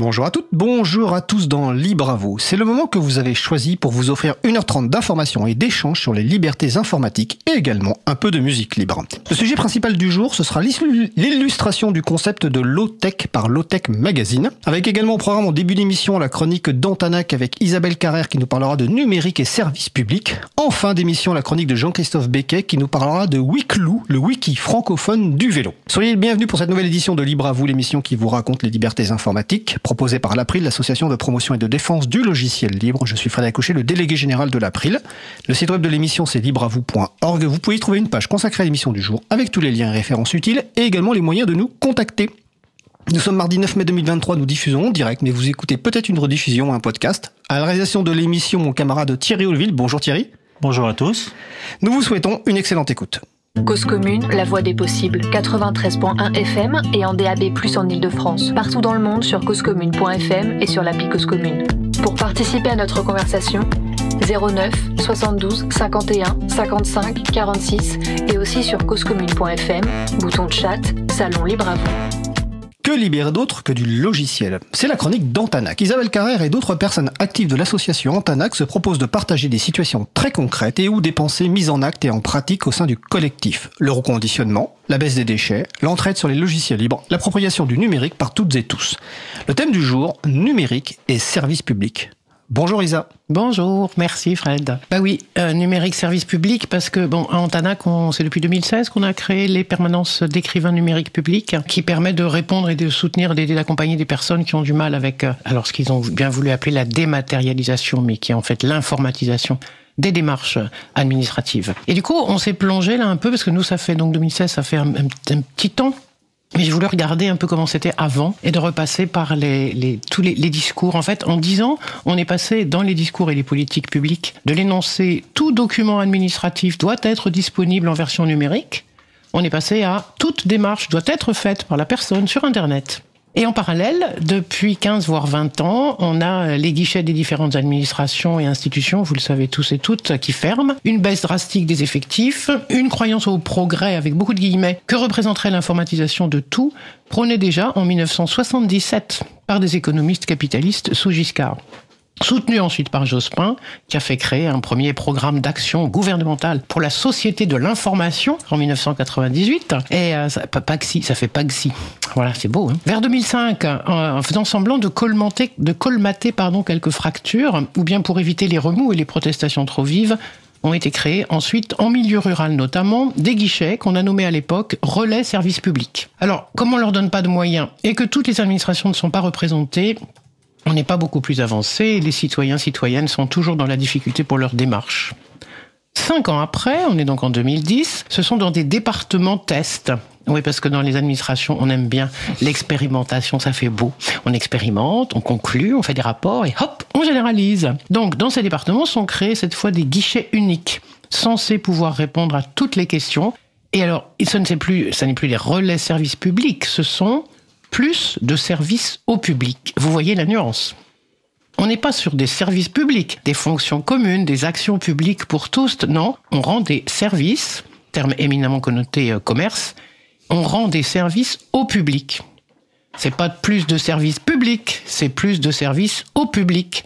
Bonjour à toutes, bonjour à tous dans Libre à vous. C'est le moment que vous avez choisi pour vous offrir 1h30 d'informations et d'échanges sur les libertés informatiques et également un peu de musique libre. Le sujet principal du jour, ce sera l'illustration du concept de low-tech par Low-Tech Magazine, avec également au programme en début d'émission la chronique d'Antanac avec Isabelle Carrère qui nous parlera de numérique et services publics. En fin d'émission, la chronique de Jean-Christophe Becquet qui nous parlera de Wiklou, le wiki francophone du vélo. Soyez le bienvenu pour cette nouvelle édition de Libre à vous, l'émission qui vous raconte les libertés informatiques proposé par l'April, l'association de promotion et de défense du logiciel libre. Je suis Frédéric Couchet, le délégué général de l'April. Le site web de l'émission, c'est libreavou.org. Vous pouvez y trouver une page consacrée à l'émission du jour avec tous les liens et références utiles et également les moyens de nous contacter. Nous sommes mardi 9 mai 2023, nous diffusons en direct, mais vous écoutez peut-être une rediffusion ou un podcast. À la réalisation de l'émission, mon camarade Thierry Olville. Bonjour Thierry. Bonjour à tous. Nous vous souhaitons une excellente écoute. Cause commune, la voix des possibles, 93.1 FM et en DAB+, en Ile-de-France. Partout dans le monde sur causecommune.fm et sur l'appli Cause Commune. Pour participer à notre conversation, 09 72 51 55 46 et aussi sur causecommune.fm, bouton de chat, salon libre à vous. Que libérer que du logiciel C'est la chronique d'Antanac. Isabelle Carrère et d'autres personnes actives de l'association Antanac se proposent de partager des situations très concrètes et ou des pensées mises en acte et en pratique au sein du collectif. Le reconditionnement, la baisse des déchets, l'entraide sur les logiciels libres, l'appropriation du numérique par toutes et tous. Le thème du jour, numérique et service public. Bonjour Isa. Bonjour, merci Fred. Bah oui, euh, numérique service public parce que bon, à Antanac, c'est depuis 2016 qu'on a créé les permanences d'écrivains numériques publics qui permettent de répondre et de soutenir, d'aider, d'accompagner des personnes qui ont du mal avec, euh, alors ce qu'ils ont bien voulu appeler la dématérialisation, mais qui est en fait l'informatisation des démarches administratives. Et du coup, on s'est plongé là un peu parce que nous, ça fait donc 2016, ça fait un petit temps mais je voulais regarder un peu comment c'était avant et de repasser par les, tous les, les, discours. En fait, en dix ans, on est passé dans les discours et les politiques publiques de l'énoncé tout document administratif doit être disponible en version numérique. On est passé à toute démarche doit être faite par la personne sur Internet. Et en parallèle, depuis 15 voire 20 ans, on a les guichets des différentes administrations et institutions, vous le savez tous et toutes, qui ferment, une baisse drastique des effectifs, une croyance au progrès avec beaucoup de guillemets que représenterait l'informatisation de tout, prônée déjà en 1977 par des économistes capitalistes sous Giscard soutenu ensuite par Jospin, qui a fait créer un premier programme d'action gouvernementale pour la société de l'information en 1998. Et euh, ça, ça fait PAXI. Voilà, c'est beau. Hein. Vers 2005, euh, en faisant semblant de colmater, de colmater pardon, quelques fractures, ou bien pour éviter les remous et les protestations trop vives, ont été créés ensuite, en milieu rural notamment, des guichets qu'on a nommés à l'époque relais services publics. Alors, comme on leur donne pas de moyens et que toutes les administrations ne sont pas représentées, on n'est pas beaucoup plus avancé les citoyens, citoyennes sont toujours dans la difficulté pour leur démarche. Cinq ans après, on est donc en 2010, ce sont dans des départements tests. Oui, parce que dans les administrations, on aime bien l'expérimentation, ça fait beau. On expérimente, on conclut, on fait des rapports et hop, on généralise. Donc, dans ces départements sont créés cette fois des guichets uniques, censés pouvoir répondre à toutes les questions. Et alors, ce n'est plus, des relais services publics, ce sont plus de services au public. Vous voyez la nuance. On n'est pas sur des services publics, des fonctions communes, des actions publiques pour tous. Non, on rend des services, terme éminemment connoté euh, commerce, on rend des services au public. C'est pas plus de services publics, c'est plus de services au public.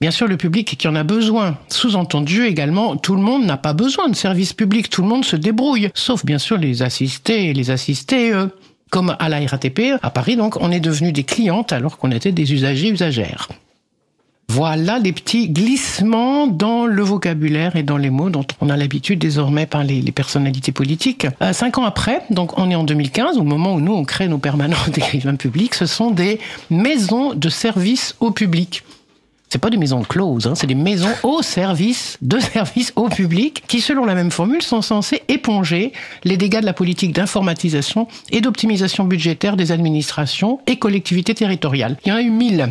Bien sûr, le public qui en a besoin. Sous-entendu également, tout le monde n'a pas besoin de services publics, tout le monde se débrouille, sauf bien sûr les assistés les assistés, eux comme à la RATP, à Paris, donc, on est devenu des clientes alors qu'on était des usagers usagères. Voilà les petits glissements dans le vocabulaire et dans les mots dont on a l'habitude désormais par les, personnalités politiques. Euh, cinq ans après, donc on est en 2015, au moment où nous on crée nos permanents d'écrivains publics, ce sont des maisons de service au public c'est pas des maisons closes, hein, c'est des maisons au service, de service au public, qui, selon la même formule, sont censées éponger les dégâts de la politique d'informatisation et d'optimisation budgétaire des administrations et collectivités territoriales. Il y en a eu mille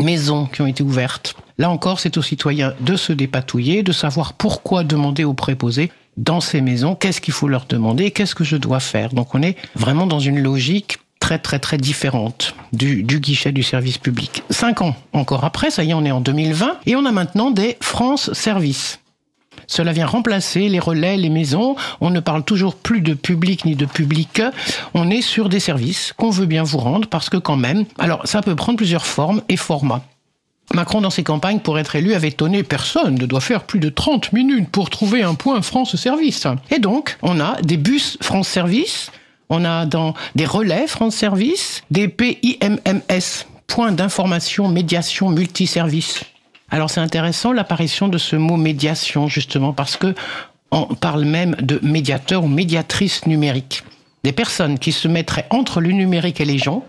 maisons qui ont été ouvertes. Là encore, c'est aux citoyens de se dépatouiller, de savoir pourquoi demander aux préposés dans ces maisons, qu'est-ce qu'il faut leur demander, qu'est-ce que je dois faire. Donc on est vraiment dans une logique très très très différente du, du guichet du service public. Cinq ans encore après, ça y est, on est en 2020, et on a maintenant des France Services. Cela vient remplacer les relais, les maisons. On ne parle toujours plus de public ni de public. On est sur des services qu'on veut bien vous rendre parce que quand même, alors ça peut prendre plusieurs formes et formats. Macron, dans ses campagnes, pour être élu, avait tonné personne ne doit faire plus de 30 minutes pour trouver un point France Service. Et donc, on a des bus France Service, on a dans des relais France Service, des PIMMS, points d'information, médiation, multiservice. Alors c'est intéressant l'apparition de ce mot médiation justement parce que on parle même de médiateur ou médiatrice numérique. Des personnes qui se mettraient entre le numérique et les gens.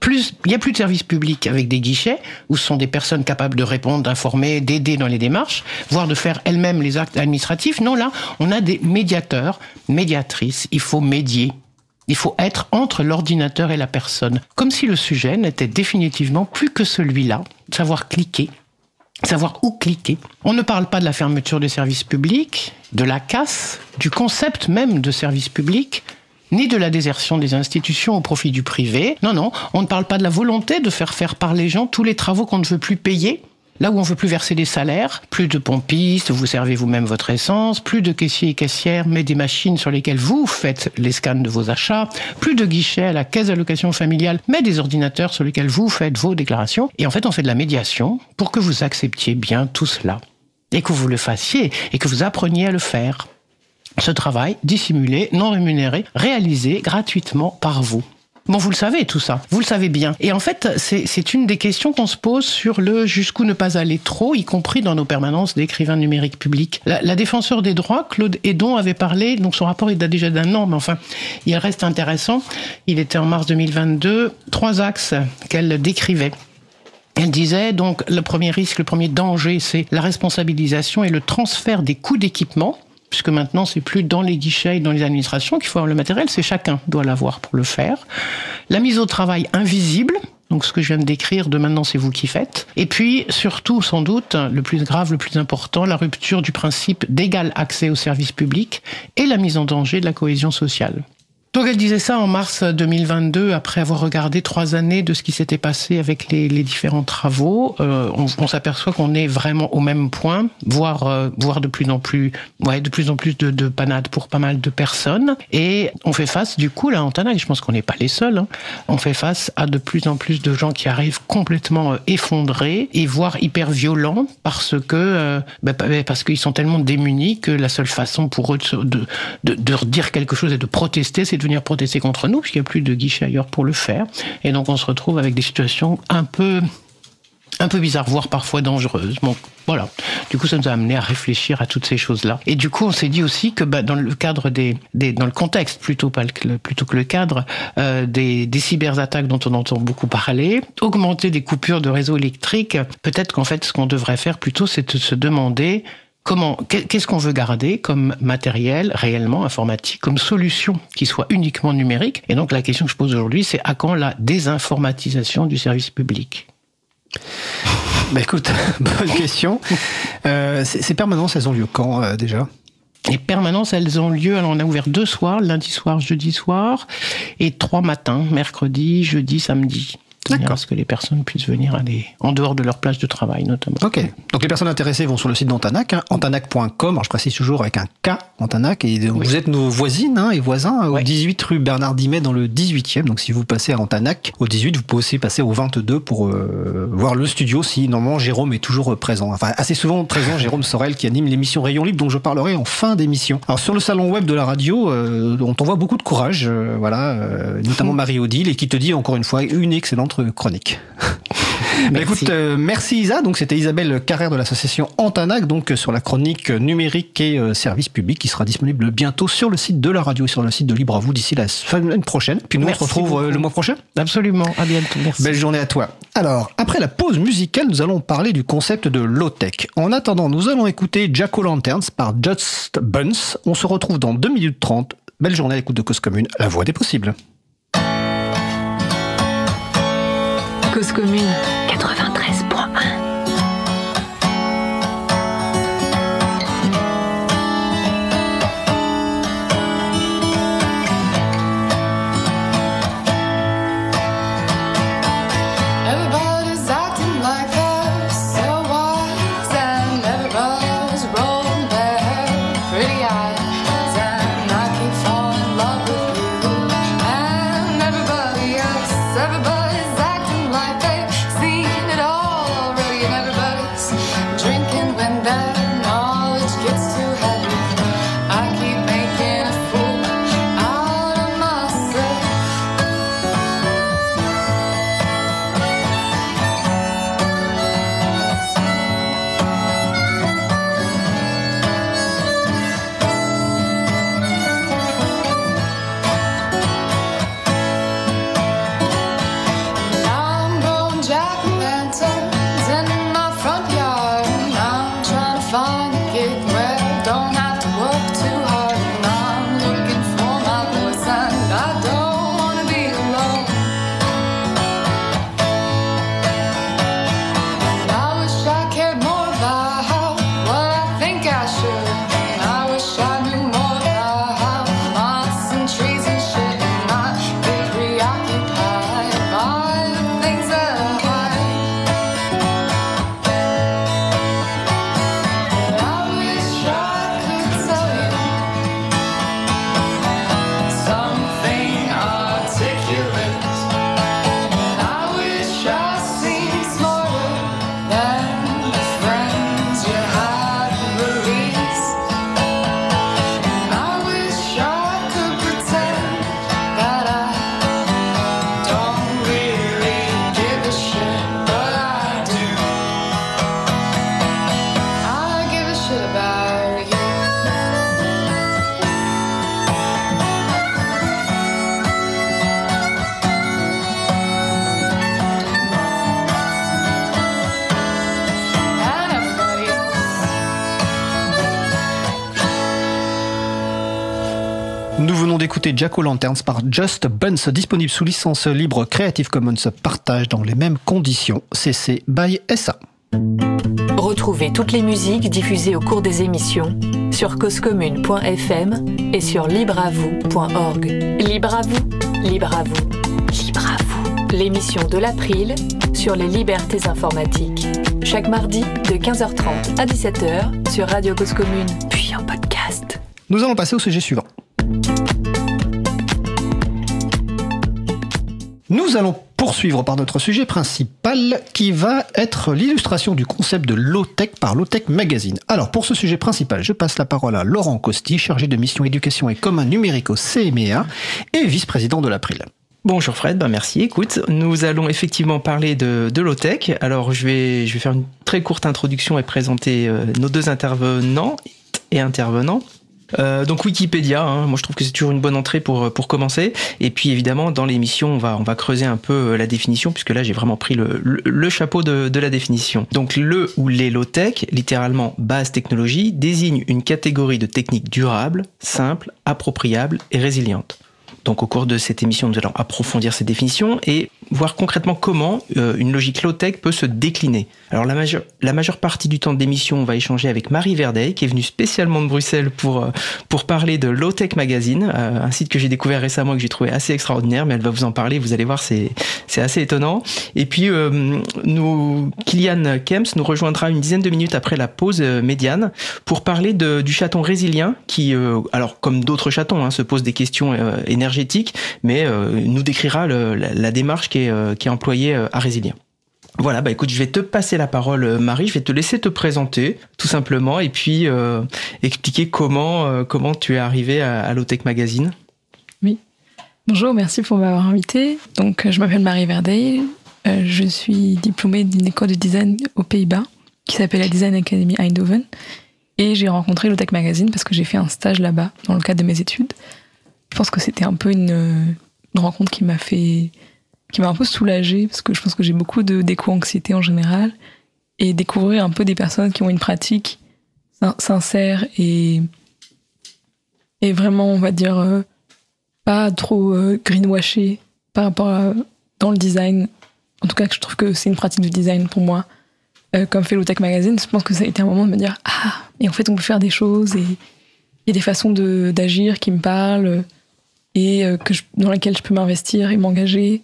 Plus, il n'y a plus de service public avec des guichets où ce sont des personnes capables de répondre, d'informer, d'aider dans les démarches, voire de faire elles-mêmes les actes administratifs. Non, là, on a des médiateurs, médiatrices. Il faut médier. Il faut être entre l'ordinateur et la personne. Comme si le sujet n'était définitivement plus que celui-là, savoir cliquer, savoir où cliquer. On ne parle pas de la fermeture des services publics, de la casse, du concept même de service public, ni de la désertion des institutions au profit du privé. Non, non, on ne parle pas de la volonté de faire faire par les gens tous les travaux qu'on ne veut plus payer Là où on veut plus verser des salaires, plus de pompistes, vous servez vous-même votre essence, plus de caissiers et caissières, mais des machines sur lesquelles vous faites les scans de vos achats, plus de guichets à la caisse d'allocation familiale, mais des ordinateurs sur lesquels vous faites vos déclarations. Et en fait, on fait de la médiation pour que vous acceptiez bien tout cela. Et que vous le fassiez et que vous appreniez à le faire. Ce travail dissimulé, non rémunéré, réalisé gratuitement par vous. Bon, vous le savez tout ça, vous le savez bien. Et en fait, c'est une des questions qu'on se pose sur le jusqu'où ne pas aller trop, y compris dans nos permanences d'écrivains numériques publics. La, la, défenseur des droits, Claude Edon, avait parlé, donc son rapport il date déjà d'un an, mais enfin, il reste intéressant. Il était en mars 2022, trois axes qu'elle décrivait. Elle disait donc le premier risque, le premier danger, c'est la responsabilisation et le transfert des coûts d'équipement puisque maintenant c'est plus dans les guichets et dans les administrations qu'il faut avoir le matériel, c'est chacun doit l'avoir pour le faire. La mise au travail invisible, donc ce que je viens de décrire, de maintenant c'est vous qui faites. Et puis surtout, sans doute, le plus grave, le plus important, la rupture du principe d'égal accès aux services publics et la mise en danger de la cohésion sociale. Donc elle disait ça en mars 2022, après avoir regardé trois années de ce qui s'était passé avec les, différents travaux. Euh, on, s'aperçoit qu'on est vraiment au même point, voire, euh, voire de plus en plus, ouais, de plus en plus de, de panades pour pas mal de personnes. Et on fait face, du coup, là, en Tanac, je pense qu'on n'est pas les seuls, hein, on fait face à de plus en plus de gens qui arrivent complètement euh, effondrés et voire hyper violents parce que, euh, bah, parce qu'ils sont tellement démunis que la seule façon pour eux de, de, de, de quelque chose et de protester, c'est de venir protester contre nous, puisqu'il n'y a plus de guichet ailleurs pour le faire. Et donc on se retrouve avec des situations un peu un peu bizarres, voire parfois dangereuses. Bon, voilà. Du coup, ça nous a amené à réfléchir à toutes ces choses-là. Et du coup, on s'est dit aussi que bah, dans le cadre des, des, dans le contexte plutôt pas plutôt que le cadre euh, des, des cyberattaques dont on entend beaucoup parler, augmenter des coupures de réseau électrique, peut-être qu'en fait, ce qu'on devrait faire plutôt, c'est de se demander comment, qu'est-ce qu'on veut garder comme matériel réellement informatique, comme solution qui soit uniquement numérique? Et donc la question que je pose aujourd'hui, c'est à quand la désinformatisation du service public? Bah écoute, bonne question. Euh, ces permanences, elles ont lieu quand euh, déjà? Les permanences, elles ont lieu. Alors, on a ouvert deux soirs, lundi soir, jeudi soir, et trois matins, mercredi, jeudi, samedi. À ce que les personnes puissent venir aller en dehors de leur plage de travail, notamment. Ok. Donc les personnes intéressées vont sur le site d'Antanac, hein, antanac.com. Alors je précise toujours avec un K, Antanac. Et oui. vous êtes nos voisines hein, et voisins au 18 rue Bernard Dimet dans le 18e. Donc si vous passez à Antanac au 18, vous pouvez aussi passer au 22 pour euh, voir le studio si normalement Jérôme est toujours présent. Enfin assez souvent présent, Jérôme Sorel qui anime l'émission Rayon Libre dont je parlerai en fin d'émission. Alors sur le salon web de la radio, euh, on t'envoie beaucoup de courage, euh, voilà, euh, notamment Marie Odile et qui te dit encore une fois une excellente chronique. bah écoute, euh, merci Isa. Donc c'était Isabelle Carrère de l'association Antanac, donc sur la chronique numérique et euh, service public qui sera disponible bientôt sur le site de la radio et sur le site de Libre à vous d'ici la semaine prochaine. Puis nous merci on se retrouve euh, le mois prochain. Absolument. À bientôt. Merci. Belle journée à toi. Alors après la pause musicale, nous allons parler du concept de low tech. En attendant, nous allons écouter Jack Lanterns par Just Buns. On se retrouve dans 2 minutes 30. Belle journée à l'écoute de Cause Commune, la voix des possibles. Cause commune. 93.1 Jack Lanterns par Just Buns, disponible sous licence libre Creative Commons partage dans les mêmes conditions. CC by SA. Retrouvez toutes les musiques diffusées au cours des émissions sur causecommune.fm et sur libreavoue.org. Libre à vous, libre à vous, libre à vous. L'émission de l'April sur les libertés informatiques. Chaque mardi de 15h30 à 17h sur Radio Cause Commune, puis en podcast. Nous allons passer au sujet suivant. Nous allons poursuivre par notre sujet principal qui va être l'illustration du concept de low-tech par Low-Tech Magazine. Alors pour ce sujet principal, je passe la parole à Laurent Costi, chargé de mission éducation et commun numérique au CMEA et vice-président de l'April. Bonjour Fred, ben merci. Écoute, nous allons effectivement parler de, low-tech. Alors je vais, je vais faire une très courte introduction et présenter euh, nos deux intervenants et intervenants. Euh, donc Wikipédia, hein, moi je trouve que c'est toujours une bonne entrée pour, pour commencer. Et puis évidemment, dans l'émission, on va, creuser un peu euh, la définition, puisque là j'ai vraiment pris le chapeau de, de, la définition. Donc le ou les low-tech, littéralement base technologie, désigne une catégorie de techniques durables, simples, appropriables et résilientes. Donc au cours de cette émission, nous allons approfondir ces définitions et voir concrètement comment euh, une logique low-tech peut se décliner. Alors la majeure, partie du temps de l'émission, on va échanger avec Marie Verdeil, qui est venue spécialement de Bruxelles pour, euh, pour parler de Low-Tech Magazine, euh, un site que j'ai découvert récemment et que j'ai trouvé assez extraordinaire, mais elle va vous en parler, vous allez voir, c'est, assez étonnant. Et puis, nous, Kylian nous rejoindra une dizaine de minutes après la pause médiane pour parler du chaton résilien qui, alors comme d'autres chatons, hein, se pose des questions énergétiques, mais nous décrira la, démarche est, qui est employée à Résilien. Voilà, bah écoute, je vais te passer la parole, Marie. Je vais te laisser te présenter, tout simplement, et puis euh, expliquer comment euh, comment tu es arrivée à, à Lotech Magazine. Oui. Bonjour, merci pour m'avoir invité. Donc, je m'appelle Marie Verdeil. Euh, je suis diplômée d'une école de design aux Pays-Bas qui s'appelle la Design Academy Eindhoven. Et j'ai rencontré Lotech Magazine parce que j'ai fait un stage là-bas dans le cadre de mes études. Je pense que c'était un peu une rencontre qui m'a fait qui m'a un peu soulagée parce que je pense que j'ai beaucoup de d'éco-anxiété en général et découvrir un peu des personnes qui ont une pratique sincère et et vraiment on va dire euh, pas trop euh, greenwashé par rapport à dans le design. En tout cas je trouve que c'est une pratique du design pour moi. Euh, comme fait Tech Magazine je pense que ça a été un moment de me dire ah et en fait on peut faire des choses et il y a des façons d'agir qui me parlent et que dans lesquelles je peux m'investir et m'engager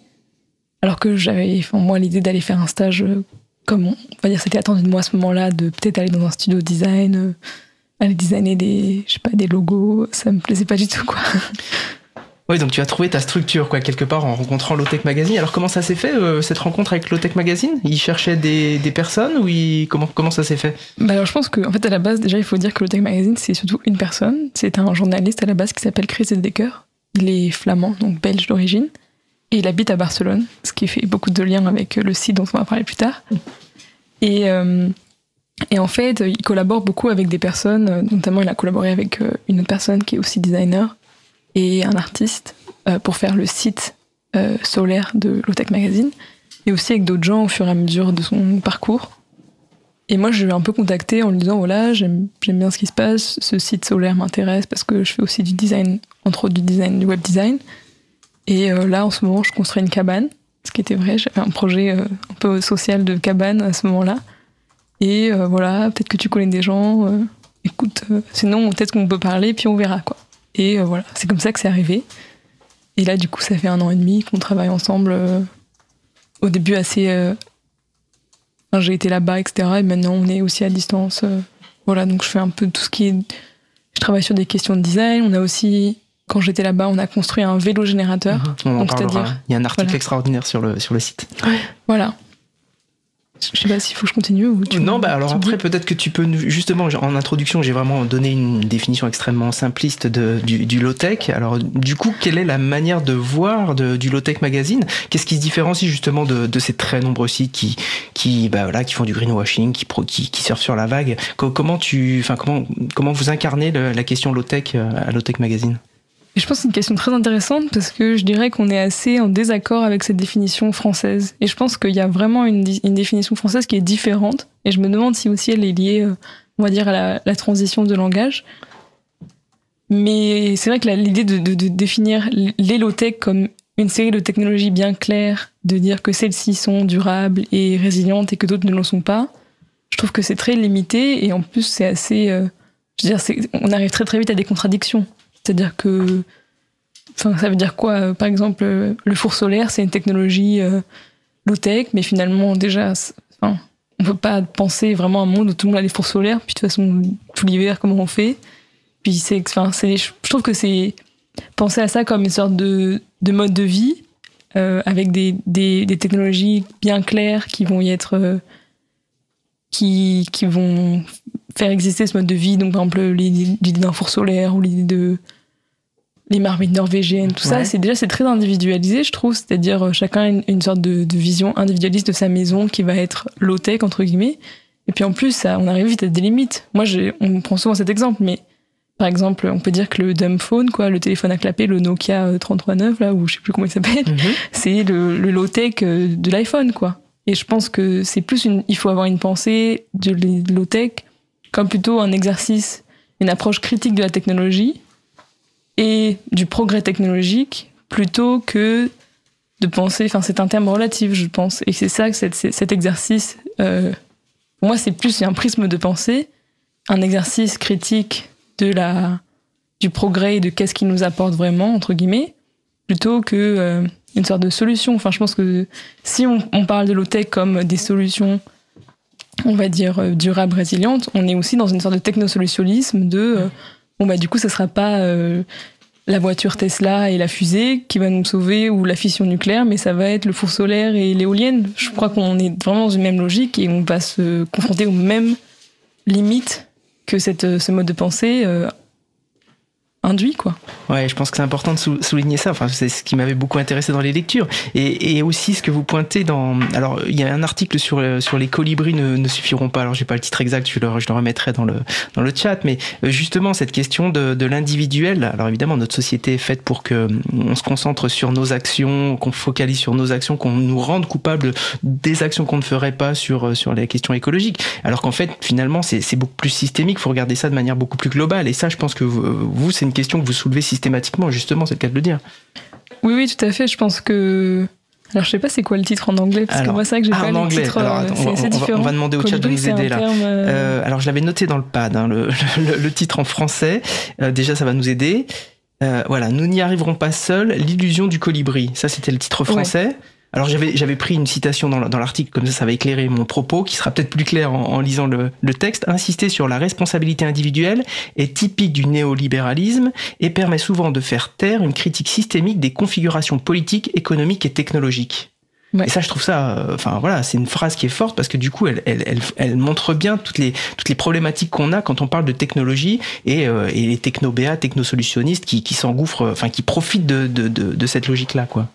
alors que j'avais, enfin, moi, l'idée d'aller faire un stage, euh, comme on va dire, c'était attendu de moi à ce moment-là, de peut-être aller dans un studio de design, euh, aller designer des, je sais pas, des logos, ça me plaisait pas du tout, quoi. Oui, donc tu as trouvé ta structure, quoi, quelque part, en rencontrant Lotech Magazine. Alors, comment ça s'est fait, euh, cette rencontre avec Lotech Magazine? Il cherchait des, des, personnes ou comment, comment ça s'est fait? Bah Alors, je pense qu'en en fait, à la base, déjà, il faut dire que Lotech Magazine, c'est surtout une personne. C'est un journaliste à la base qui s'appelle Chris Decker. Il est flamand, donc belge d'origine. Et il habite à Barcelone, ce qui fait beaucoup de liens avec le site dont on va parler plus tard. Et, euh, en fait, il collabore beaucoup avec des personnes, notamment il a collaboré avec une autre personne qui est aussi designer et un artiste euh, pour faire le site euh, solaire de Lotech Magazine, et aussi avec d'autres gens au fur et à mesure de son parcours. Et moi, je l'ai un peu contacté en lui disant voilà, j'aime bien ce qui se passe, ce site solaire m'intéresse parce que je fais aussi du design, entre autres du design, du web design. Et euh, là, en ce moment, je construis une cabane, ce qui était vrai. J'avais un projet euh, un peu social de cabane à ce moment-là. Et euh, voilà, peut-être que tu connais des gens. écoute, sinon, peut-être qu'on peut parler, puis on verra, quoi. Et voilà, c'est comme ça que c'est arrivé. Et là, du coup, ça fait un an et demi qu'on travaille ensemble. au début, assez. J'ai été là-bas, etc. Et maintenant, on est aussi à distance. voilà, donc je fais un peu tout ce qui est. Je travaille sur des questions de design. On a aussi quand j'étais là-bas, on a construit un vélo générateur. Mmh, c'est-à-dire- Il y a un article voilà. extraordinaire sur le, sur le site. Voilà. Je sais pas s'il faut que je continue ou tu non, bah alors après, peut-être que tu peux nous- justement, en introduction, j'ai vraiment donné une définition extrêmement simpliste de, du, du low-tech. Alors, du coup, quelle est la manière de voir de, du low-tech magazine? Qu'est-ce qui se différencie justement de, de ces très nombreux sites qui, qui, bah voilà, qui font du greenwashing, qui, qui, qui surfent sur la vague? Co- Comment tu, enfin, comment, comment vous incarnez le- la question low-tech euh, à low-tech magazine? Je pense que c'est une question très intéressante parce que je dirais qu'on est assez en désaccord avec cette définition française. Et je pense qu'il y a vraiment une, définition française qui est différente. Et je me demande si aussi elle est liée, euh, on va dire, à la, transition de langage. Mais c'est vrai que l'idée de, définir les low-tech comme une série de technologies bien claires, de dire que celles-ci sont durables et résilientes et que d'autres ne le sont pas, je trouve que c'est très limité et en plus c'est assez... Euh, je veux dire, on arrive très très vite à des contradictions. C'est-à-dire que... Enfin, ça veut dire quoi euh, Par exemple, euh, le four solaire, c'est une technologie low-tech, mais finalement déjà... On peut pas penser vraiment à un monde où tout le monde a des fours solaires, puis de toute façon, tout l'hiver, comment on fait. Puis c'est... Enfin, je trouve que c'est penser à ça comme une sorte de, de mode de vie euh, avec des, des, technologies bien claires qui vont y être euh, qui, qui vont faire exister ce mode de vie donc par exemple l'idée d'un four solaire ou l'idée de les marmites norvégiennes tout ça c'est déjà c'est très individualisé je trouve c'est-à-dire euh, chacun a une, une sorte de, de, vision individualiste de sa maison qui va être low tech entre guillemets et puis en plus ça, on arrive vite à des limites moi on prend souvent cet exemple mais par exemple, on peut dire que le dumb phone, quoi, le téléphone à clapper, le Nokia 3309, euh, là, ou je sais plus comment il s'appelle, mhm. c'est le, le low-tech euh, de l'iPhone, quoi. Et je pense que c'est plus une, il faut avoir une pensée de low-tech comme plutôt un exercice, une approche critique de la technologie et du progrès technologique plutôt que de penser, enfin, c'est un terme relatif, je pense. Et c'est ça que cet exercice, euh, pour moi, c'est plus un prisme de pensée, un exercice critique de la, du progrès et de qu'est-ce qui nous apporte vraiment, entre guillemets, plutôt que euh, une sorte de solution. Enfin, je pense que si on, parle de low-tech comme des solutions, on va dire, euh, durables, résilientes, on est aussi dans une sorte de technosolutionnisme de, euh, bon, bah, du coup, ce sera pas la voiture Tesla et la fusée qui va nous sauver ou la fission nucléaire, mais ça va être le four solaire et l'éolienne. Je crois qu'on est vraiment dans une même logique et on va se confronter aux mêmes limites que cette, ce mode de pensée euh, induit quoi. Ouais, je pense que c'est important de souligner ça. Enfin, c'est ce qui m'avait beaucoup intéressé dans les lectures et, aussi ce que vous pointez dans. Alors, il y a un article sur euh, sur les colibris ne, suffiront pas. Alors, j'ai pas le titre exact, je le, je le remettrai dans le dans le chat. Mais euh, justement, cette question de, l'individuel. Alors évidemment, notre société est faite pour que on se concentre sur nos actions, qu'on focalise sur nos actions, qu'on nous rende coupables des actions qu'on ne ferait pas sur euh, sur les questions écologiques. Alors qu'en fait, finalement, c'est beaucoup plus systémique. Il faut regarder ça de manière beaucoup plus globale. Et ça, je pense que vous, c'est une question que vous soulevez systématiquement, justement, c'est le cas de le dire. Oui, oui, tout à fait. Je pense que. Alors, je sais pas c'est quoi le titre en anglais, parce que moi, c'est vrai que j'ai ah, pas en anglais. Titre, alors, attends, on, va, on, va, demander au chat de nous aider là. Terme... Euh, euh, alors, je l'avais noté dans le pad, hein, le, le, le, titre en français. Euh, déjà, ça va nous aider. Euh, voilà, nous n'y arriverons pas seuls. L'illusion du colibri. Ça, c'était le titre français. Ouais. Alors j'avais j'avais pris une citation dans, dans l'article comme ça ça va éclairer mon propos qui sera peut-être plus clair en, en lisant le, le, texte. Insister sur la responsabilité individuelle est typique du néolibéralisme et permet souvent de faire taire une critique systémique des configurations politiques, économiques et technologiques. Ouais. Et ça, je trouve ça, euh, enfin voilà, c'est une phrase qui est forte parce que du coup, elle, elle, elle, elle montre bien toutes les toutes les problématiques qu'on a quand on parle de technologie et, euh, et les technobéas, technosolutionnistes qui, qui s'engouffrent, enfin qui profitent de, de, de, de cette logique-là, quoi.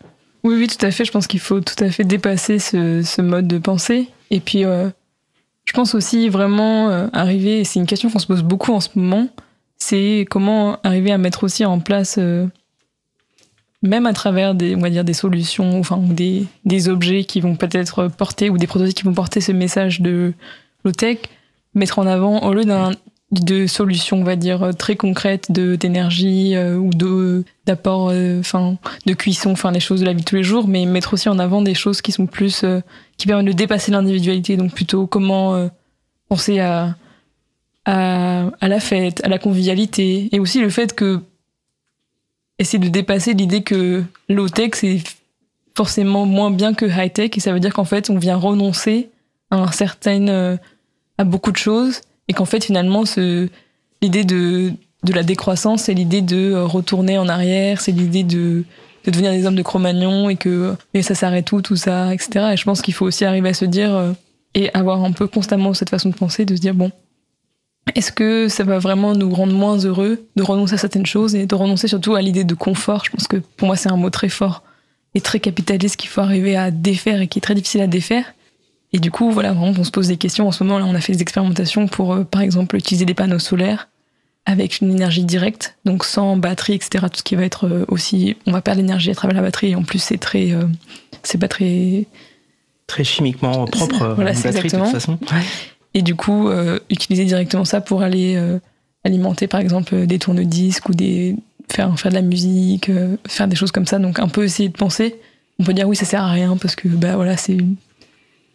Oui, oui, tout à fait. Je pense qu'il faut tout à fait dépasser ce, ce mode de pensée. Et puis, euh, je pense aussi vraiment euh, arriver, c'est une question qu'on se pose beaucoup en ce moment, c'est comment arriver à mettre aussi en place, euh, même à travers des, on va dire, des solutions, enfin, des, des objets qui vont peut-être porter, ou des prototypes qui vont porter ce message de low-tech, mettre en avant, au lieu d'un de solutions, on va dire, très concrètes de d'énergie euh, ou de d'apport, euh, enfin, de cuisson, enfin, des choses de la vie de tous les jours, mais mettre aussi en avant des choses qui sont plus, euh, qui permettent de dépasser l'individualité. Donc plutôt comment euh, penser à, à la fête, à la convivialité, et aussi le fait que essayer de dépasser l'idée que low tech c'est forcément moins bien que high tech, et ça veut dire qu'en fait on vient renoncer à à beaucoup de choses et qu'en fait finalement l'idée de de la décroissance c'est l'idée de retourner en arrière c'est l'idée de de devenir des hommes de Cro-Magnon et que mais ça s'arrête tout tout ça etc et je pense qu'il faut aussi arriver à se dire euh, et avoir un peu constamment cette façon de penser de se dire bon est-ce que ça va vraiment nous rendre moins heureux de renoncer à certaines choses et de renoncer surtout à l'idée de confort? Je pense que pour moi c'est un mot très fort et très capitaliste qu'il faut arriver à défaire et qui est très difficile à défaire et du coup, voilà, vraiment, on se pose des questions. En ce moment, là, on a fait des expérimentations pour, euh, par exemple, utiliser des panneaux solaires avec une énergie directe, donc sans batterie, etc. Tout ce qui va être euh, aussi, on va perdre l'énergie à travers la batterie. Et en plus, c'est très, euh, c'est pas très très chimiquement propre voilà, une batterie exactement. de toute façon. Et du coup, utiliser directement ça pour aller alimenter par exemple des tourne-disques ou des faire faire de la musique, faire des choses comme ça. Donc un peu essayer de penser. On peut dire oui, ça sert à rien parce que bah voilà, c'est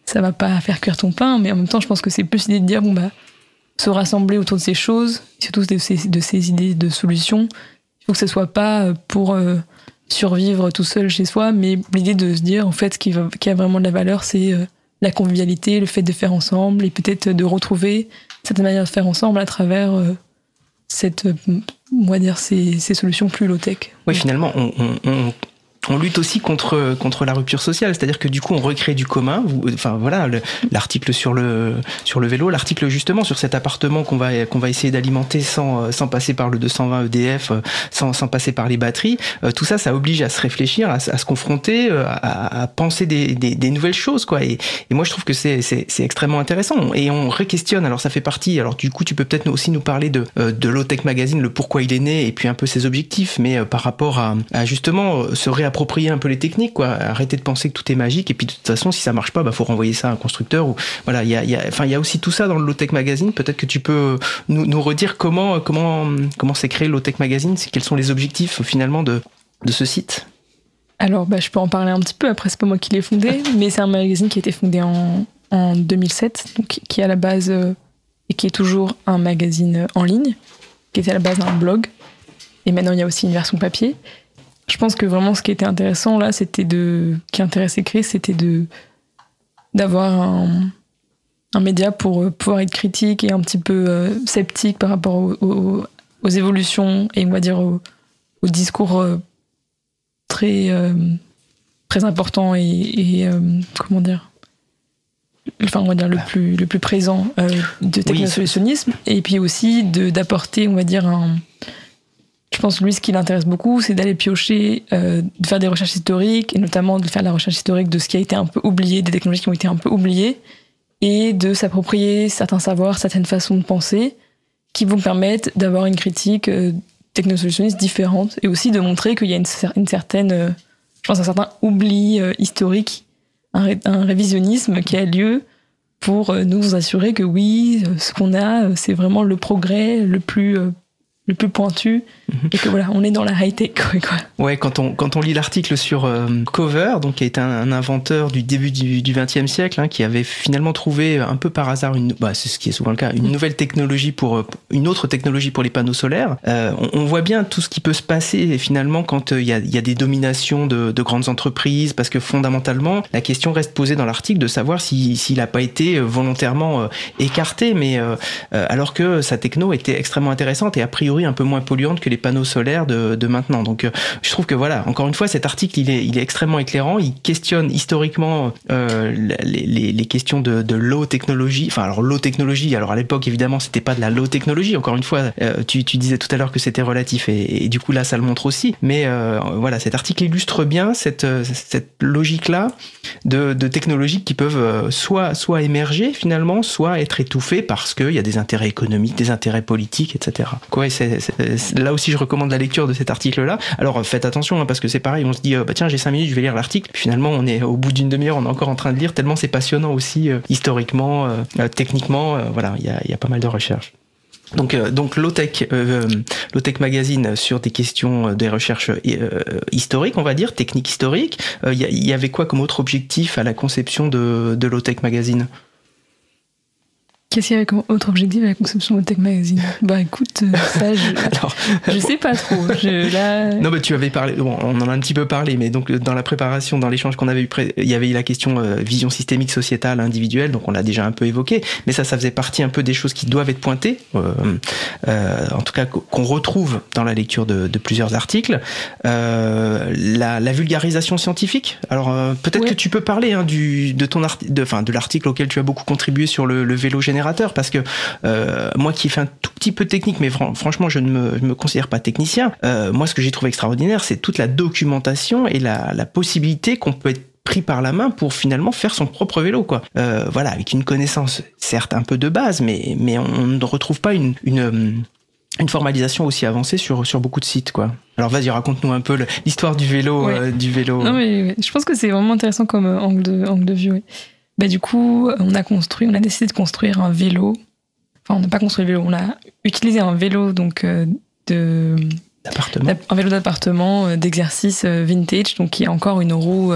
ça va pas faire cuire ton pain, mais en même temps, je pense que c'est plus l'idée de dire bon bah se rassembler autour de ces choses, surtout de ces, idées de solutions. Il faut que ce soit pas pour euh, survivre tout seul chez soi, mais l'idée de se dire en fait ce qui, a vraiment de la valeur, c'est euh, la convivialité, le fait de faire ensemble et peut-être de retrouver cette manière de faire ensemble à travers cette, on va dire, ces, solutions plus low-tech. Oui, finalement, on on lutte aussi contre contre la rupture sociale, c'est-à-dire que du coup on recrée du commun. Enfin voilà, l'article sur le sur le vélo, l'article justement sur cet appartement qu'on va qu'on va essayer d'alimenter sans sans passer par le 220 EDF, sans sans passer par les batteries. Euh, tout ça, ça oblige à se réfléchir, à, à se confronter, euh, à, à penser des, des, des, nouvelles choses quoi. Et, et moi je trouve que c'est c'est extrêmement intéressant et on réquestionne. Alors ça fait partie. Alors du coup tu peux peut-être aussi nous parler de euh, de Low Tech Magazine, le pourquoi il est né et puis un peu ses objectifs, mais par rapport à, à justement se réapproprier approprier un peu les techniques, quoi. Arrêter de penser que tout est magique. Et puis de toute façon, si ça marche pas, bah faut renvoyer ça à un constructeur. Ou voilà, il y a, y a, enfin, il y a aussi tout ça dans le Low Tech Magazine. Peut-être que tu peux nous, nous redire comment, comment, comment s'est créé Low Tech Magazine. Quels sont les objectifs finalement de, de ce site? Alors, bah, je peux en parler un petit peu. Après, c'est pas moi qui l'ai fondé, mais c'est un magazine qui a été fondé en, en 2007, donc qui est à la base euh, et qui est toujours un magazine en ligne, qui était à la base un blog. Et maintenant, il y a aussi une version papier. Je pense que vraiment ce qui était intéressant là, c'était de. qui intéressait Chris, c'était de. d'avoir un, un, média pour pouvoir être critique et un petit peu euh, sceptique par rapport aux, évolutions et on va dire au, au discours euh, très. Euh, très important et. et comment dire enfin on va dire le plus le plus présent euh, de technosolutionnisme oui. et puis aussi de d'apporter on va dire un je pense lui ce qui l'intéresse beaucoup c'est d'aller piocher euh, de faire des recherches historiques et notamment de faire la recherche historique de ce qui a été un peu oublié des technologies qui ont été un peu oubliées et de s'approprier certains savoirs certaines façons de penser qui vont permettre d'avoir une critique euh, technosolutionniste différente et aussi de montrer qu'il y a une, certaine euh, je pense un certain oubli euh, historique un, ré, un, révisionnisme qui a lieu pour nous assurer que oui, ce qu'on a, c'est vraiment le progrès le plus le plus pointu mmh. et que voilà on est dans la high tech quoi, ouais quand on quand on lit l'article sur euh, Cover donc qui est un, un, inventeur du début du, 20e siècle hein, qui avait finalement trouvé un peu par hasard une bah, c'est ce qui est souvent le cas une nouvelle technologie pour une autre technologie pour les panneaux solaires. Euh, on, on, voit bien tout ce qui peut se passer finalement quand il euh, y, a, y a des dominations de, de grandes entreprises parce que fondamentalement la question reste posée dans l'article de savoir s'il si, n'a pas été volontairement euh, écarté mais euh, alors que sa techno était extrêmement intéressante et a priori un peu moins polluante que les panneaux solaires de, maintenant. Donc, euh, je trouve que voilà, encore une fois, cet article, il est, extrêmement éclairant. Il questionne historiquement euh, les, questions de, low technologie. Enfin, alors low technologie. Alors à l'époque, évidemment, c'était pas de la low technologie. Encore une fois, euh, tu, disais tout à l'heure que c'était relatif, et, et, du coup là, ça le montre aussi. Mais voilà, cet article illustre bien cette, cette logique-là de, technologies qui peuvent soit émerger finalement, soit être étouffées parce qu'il y a des intérêts économiques, des intérêts politiques, etc. Quoi, c'est là aussi je recommande la lecture de cet article-là. Alors faites attention hein, parce que c'est pareil, on se dit euh, bah tiens j'ai 5 minutes, je vais lire l'article. Finalement on est au bout d'une demi-heure, on est encore en train de lire tellement c'est passionnant aussi euh, historiquement, euh, techniquement. voilà, il y a, pas mal de recherches. Donc, euh, donc euh, Lotech Magazine sur des questions, des recherches euh, historiques, on va dire, techniques historiques. Il y, avait quoi comme autre objectif à la conception de, de Lotech Magazine? Qu'est-ce qu'il y avait comme autre objectif à la conception de Tech Magazine? Bah écoute, ça, je, Alors, je sais pas trop. Je, là... Non, mais tu avais parlé, bon, on en a un petit peu parlé, mais donc dans la préparation, dans l'échange qu'on avait eu, il y avait la question euh, vision systémique, sociétale, individuelle, donc on l'a déjà un peu évoqué, mais ça, ça faisait partie un peu des choses qui doivent être pointées, euh, euh, en tout cas qu'on retrouve dans la lecture de, de plusieurs articles. Euh, la, la, vulgarisation scientifique, alors euh, peut-être ouais. que tu peux parler hein, du, de ton art, de, de l'article auquel tu as beaucoup contribué sur le, le vélo général parce que euh, moi qui fais un tout petit peu de technique, mais fr franchement je ne me, je me, considère pas technicien, euh, moi ce que j'ai trouvé extraordinaire, c'est toute la documentation et la, la possibilité qu'on peut être pris par la main pour finalement faire son propre vélo quoi euh, voilà avec une connaissance certes un peu de base mais mais on ne retrouve pas une, une une formalisation aussi avancée sur sur beaucoup de sites quoi. Alors vas-y raconte-nous un peu l'histoire du vélo euh, du vélo. Non mais je pense que c'est vraiment intéressant comme angle de angle de vue. Bah, du coup, on a construit, on a décidé de construire un vélo enfin, on n'a pas construit le vélo, on a utilisé un vélo donc euh, de un vélo d'appartement euh, d'exercice euh, vintage, donc qui a encore une roue,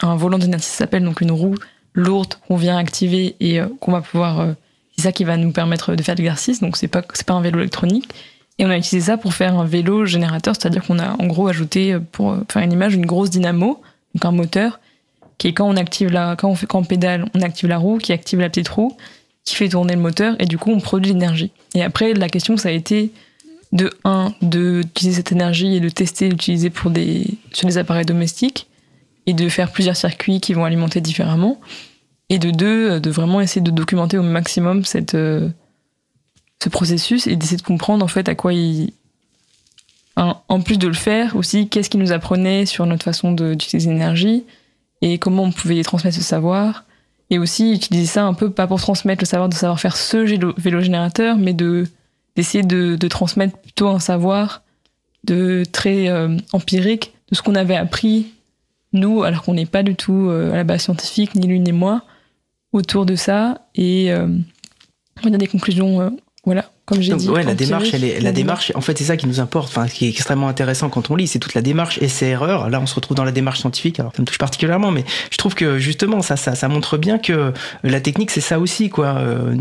un volant d'inertie ça s'appelle, donc une roue lourde qu'on vient activer et qu'on va pouvoir. c'est ça qui va nous permettre de faire l'exercice, donc c'est pas c'est pas un vélo électronique. Et on a utilisé ça pour faire un vélo générateur, c'est-à-dire qu'on a en gros ajouté pour faire une image une grosse dynamo, donc un moteur qui est quand on active la quand on fait quand on pédale, on active la roue, qui active la petite roue, qui fait tourner le moteur et du coup on produit l'énergie. Et après la question ça a été de un de d'utiliser cette énergie et de tester l'utiliser pour des sur des appareils domestiques et de faire plusieurs circuits qui vont alimenter différemment et de deux euh, de vraiment essayer de documenter au maximum cette euh, ce processus et d'essayer de comprendre en fait à quoi il en- plus de le faire aussi qu'est-ce qu'il nous apprenait sur notre façon d'utiliser l'énergie et comment on pouvait transmettre ce savoir. Et aussi utiliser ça un peu pas pour transmettre le savoir de savoir faire ce vélo, générateur mais de d'essayer de, transmettre plutôt un savoir de très euh, empirique de ce qu'on avait appris nous alors qu'on n'est pas du tout euh, à la base scientifique ni l'une ni moi autour de ça. Et euh, on a des conclusions euh, voilà comme j'ai Donc, dit ouais, la démarche, elle est, la et- démarche, en fait, c'est ça qui nous importe, enfin, qui est extrêmement intéressant quand on lit, c'est toute la démarche essai-erreur. Là, on se retrouve dans la démarche scientifique, alors ça me touche particulièrement, mais je trouve que justement, ça, ça, ça montre bien que la technique, c'est ça aussi, quoi. Euh,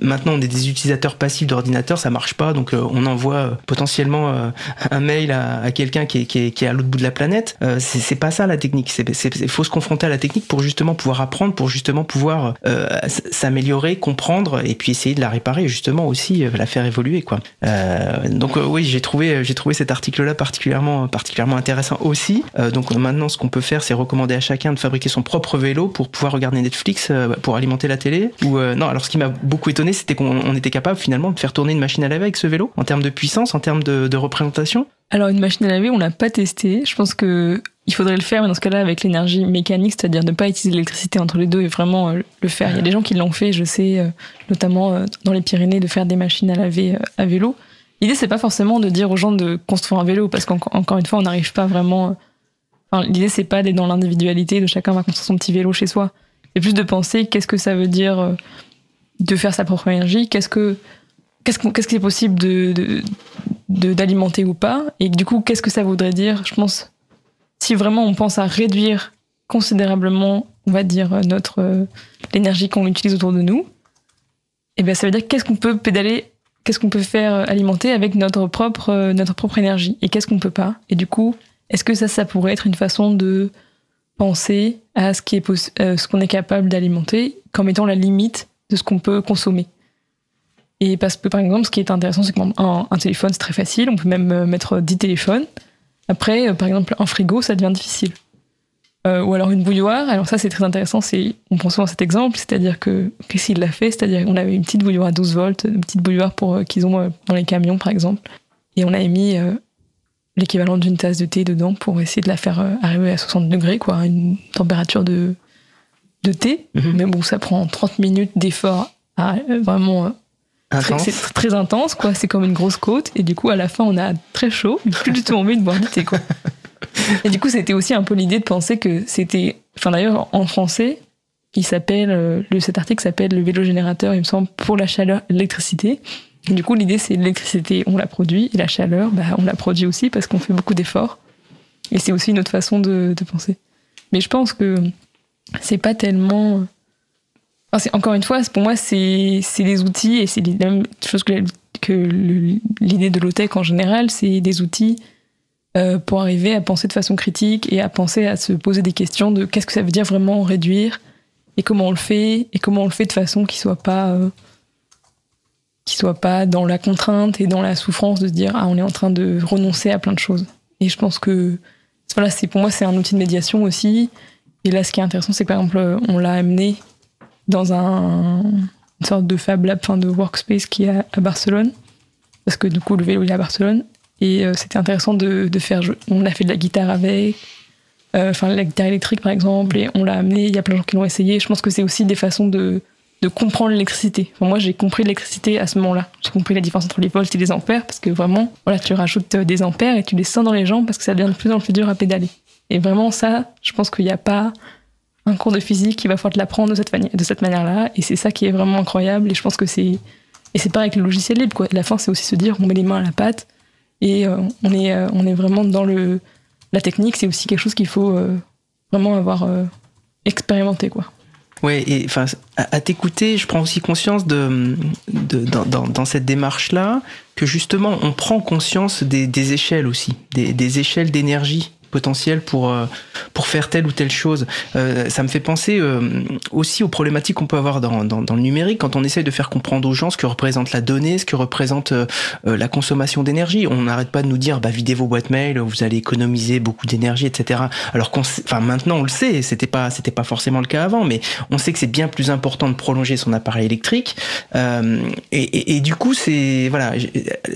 maintenant, on est des utilisateurs passifs d'ordinateur, ça marche pas, donc euh, on envoie euh, potentiellement euh, un mail à, à quelqu'un qui est, qui, est, qui est à l'autre bout de la planète. C'est pas ça la technique. C'est- faut se confronter à la technique pour justement pouvoir apprendre, pour justement pouvoir euh, s'améliorer, comprendre, et puis essayer de la réparer, justement aussi, la faire évoluer, quoi. Euh, donc euh, oui, j'ai trouvé, j'ai trouvé cet article-là particulièrement, particulièrement intéressant aussi. Euh, donc maintenant, ce qu'on peut faire, c'est recommander à chacun de fabriquer son propre vélo pour pouvoir regarder Netflix, pour alimenter la télé. Ou non, alors ce qui m'a beaucoup étonné, c'était qu'on on était capable finalement de faire tourner une machine à laver avec ce vélo, en termes de puissance, en termes de, de représentation. Alors une machine à laver, on l'a pas testé. Je pense que il faudrait le faire, mais dans ce cas-là avec l'énergie mécanique, c'est-à-dire ne pas utiliser l'électricité entre les deux et vraiment euh, le faire. Il y a des gens qui l'ont fait, je sais, euh, notamment euh, dans les Pyrénées, de faire des machines à laver à vélo. L'idée c'est pas forcément de dire aux gens de construire un vélo, parce qu'encore une fois, on n'arrive pas vraiment. Enfin, l'idée c'est pas d'être dans l'individualité de chacun va construire son petit vélo chez soi. C'est plus de penser qu'est-ce que ça veut dire de faire sa propre énergie, qu'est-ce que qu'est-ce qu'on- qu'est-ce qui est possible de- d'alimenter ou pas et du coup qu'est-ce que ça voudrait dire je pense si vraiment on pense à réduire considérablement on va dire notre euh, l'énergie qu'on utilise autour de nous et bien ça veut dire qu'est-ce qu'on peut pédaler qu'est-ce qu'on peut faire euh, alimenter avec notre propre euh, notre propre énergie et qu'est-ce qu'on peut pas et du coup est-ce que ça ça pourrait être une façon de penser à ce qui est ce qu'on est capable d'alimenter comme étant la limite de ce qu'on peut consommer? Et parce que, par exemple, ce qui est intéressant, c'est qu'un un téléphone, c'est très facile. On peut même mettre 10 téléphones. Après, euh, par exemple, un frigo, ça devient difficile. Euh, ou alors une bouilloire. Alors ça, c'est très intéressant. C'est, on prend souvent cet exemple, c'est-à-dire que qu'est-ce qu'il l'a fait C'est-à-dire qu'on avait une petite bouilloire à 12 volts, une petite bouilloire pour euh, qu'ils ont euh, dans les camions, par exemple. Et on avait mis l'équivalent d'une tasse de thé dedans pour essayer de la faire arriver à 60 degrés, quoi, à une température de, de thé. Mhm. Mais bon, ça prend 30 minutes d'effort à vraiment Très-. C'est très intense, quoi. C'est comme une grosse côte. Et du coup, à la fin, on a très chaud, plus du tout envie de boire du thé, quoi. Et du coup, c'était aussi un peu l'idée de penser que c'était. Enfin, d'ailleurs, en français, il s'appelle. euh, le, cet article s'appelle Le vélo générateur, il me semble, pour la chaleur et l'électricité. Et du coup, l'idée, c'est l'électricité, on la produit, et la chaleur, bah, on la produit aussi parce qu'on fait beaucoup d'efforts. Et c'est aussi une autre façon de, de penser. Mais je pense que c'est pas tellement. Encore une fois, pour moi, c'est des outils et c'est la même chose que, l'idée de l'OTEC en général, c'est des outils euh, pour arriver à penser de façon critique et à penser à se poser des questions de qu'est-ce que ça veut dire vraiment réduire et comment on le fait et comment on le fait de façon qui soit pas euh, qui soit pas dans la contrainte et dans la souffrance de se dire ah on est en train de renoncer à plein de choses. Et je pense que voilà, pour moi c'est un outil de médiation aussi. Et là, ce qui est intéressant, c'est que par exemple, on l'a amené dans un, une sorte de Fab Lab, enfin de workspace qui est à, Barcelone. Parce que du coup, le vélo est à Barcelone. Et euh, c'était intéressant de, de faire. jouer- On a fait de la guitare avec, euh, enfin la guitare électrique par exemple, et on l'a amené. Il y a plein de gens qui l'ont essayé. Je pense que c'est aussi des façons de, de comprendre l'électricité. Enfin, moi, j'ai compris l'électricité à ce moment-là. J'ai compris la différence entre les volts et les ampères, parce que vraiment, voilà, tu rajoutes euh, des ampères et tu les sens dans les jambes parce que ça devient de plus en plus dur à pédaler. Et vraiment, ça, je pense qu'il n'y a pas un cours de physique qui va falloir te l'apprendre de cette, manière-là. Et c'est ça qui est vraiment incroyable. Et je pense que c'est Et c'est pareil avec le logiciel libre, quoi. La fin, c'est aussi se dire, on met les mains à la pâte et euh, on, est, euh, on est vraiment dans le. La technique, c'est aussi quelque chose qu'il faut euh, vraiment avoir expérimenté, quoi. Ouais, et enfin, à, t'écouter, je prends aussi conscience de, de dans, dans, cette démarche-là que justement, on prend conscience des, échelles aussi, des échelles d'énergie potentiel pour, euh, pour faire telle ou telle chose. Euh, ça me fait penser euh, aussi aux problématiques qu'on peut avoir dans, dans, le numérique quand on essaye de faire comprendre aux gens ce que représente la donnée, ce que représente la consommation d'énergie. On n'arrête pas de nous dire, bah, videz vos boîtes mail, vous allez économiser beaucoup d'énergie, etc. Alors qu'on, enfin, maintenant on le sait, c'était pas, c'était pas forcément le cas avant, mais on sait que c'est bien plus important de prolonger son appareil électrique. Et, du coup, c'est, voilà,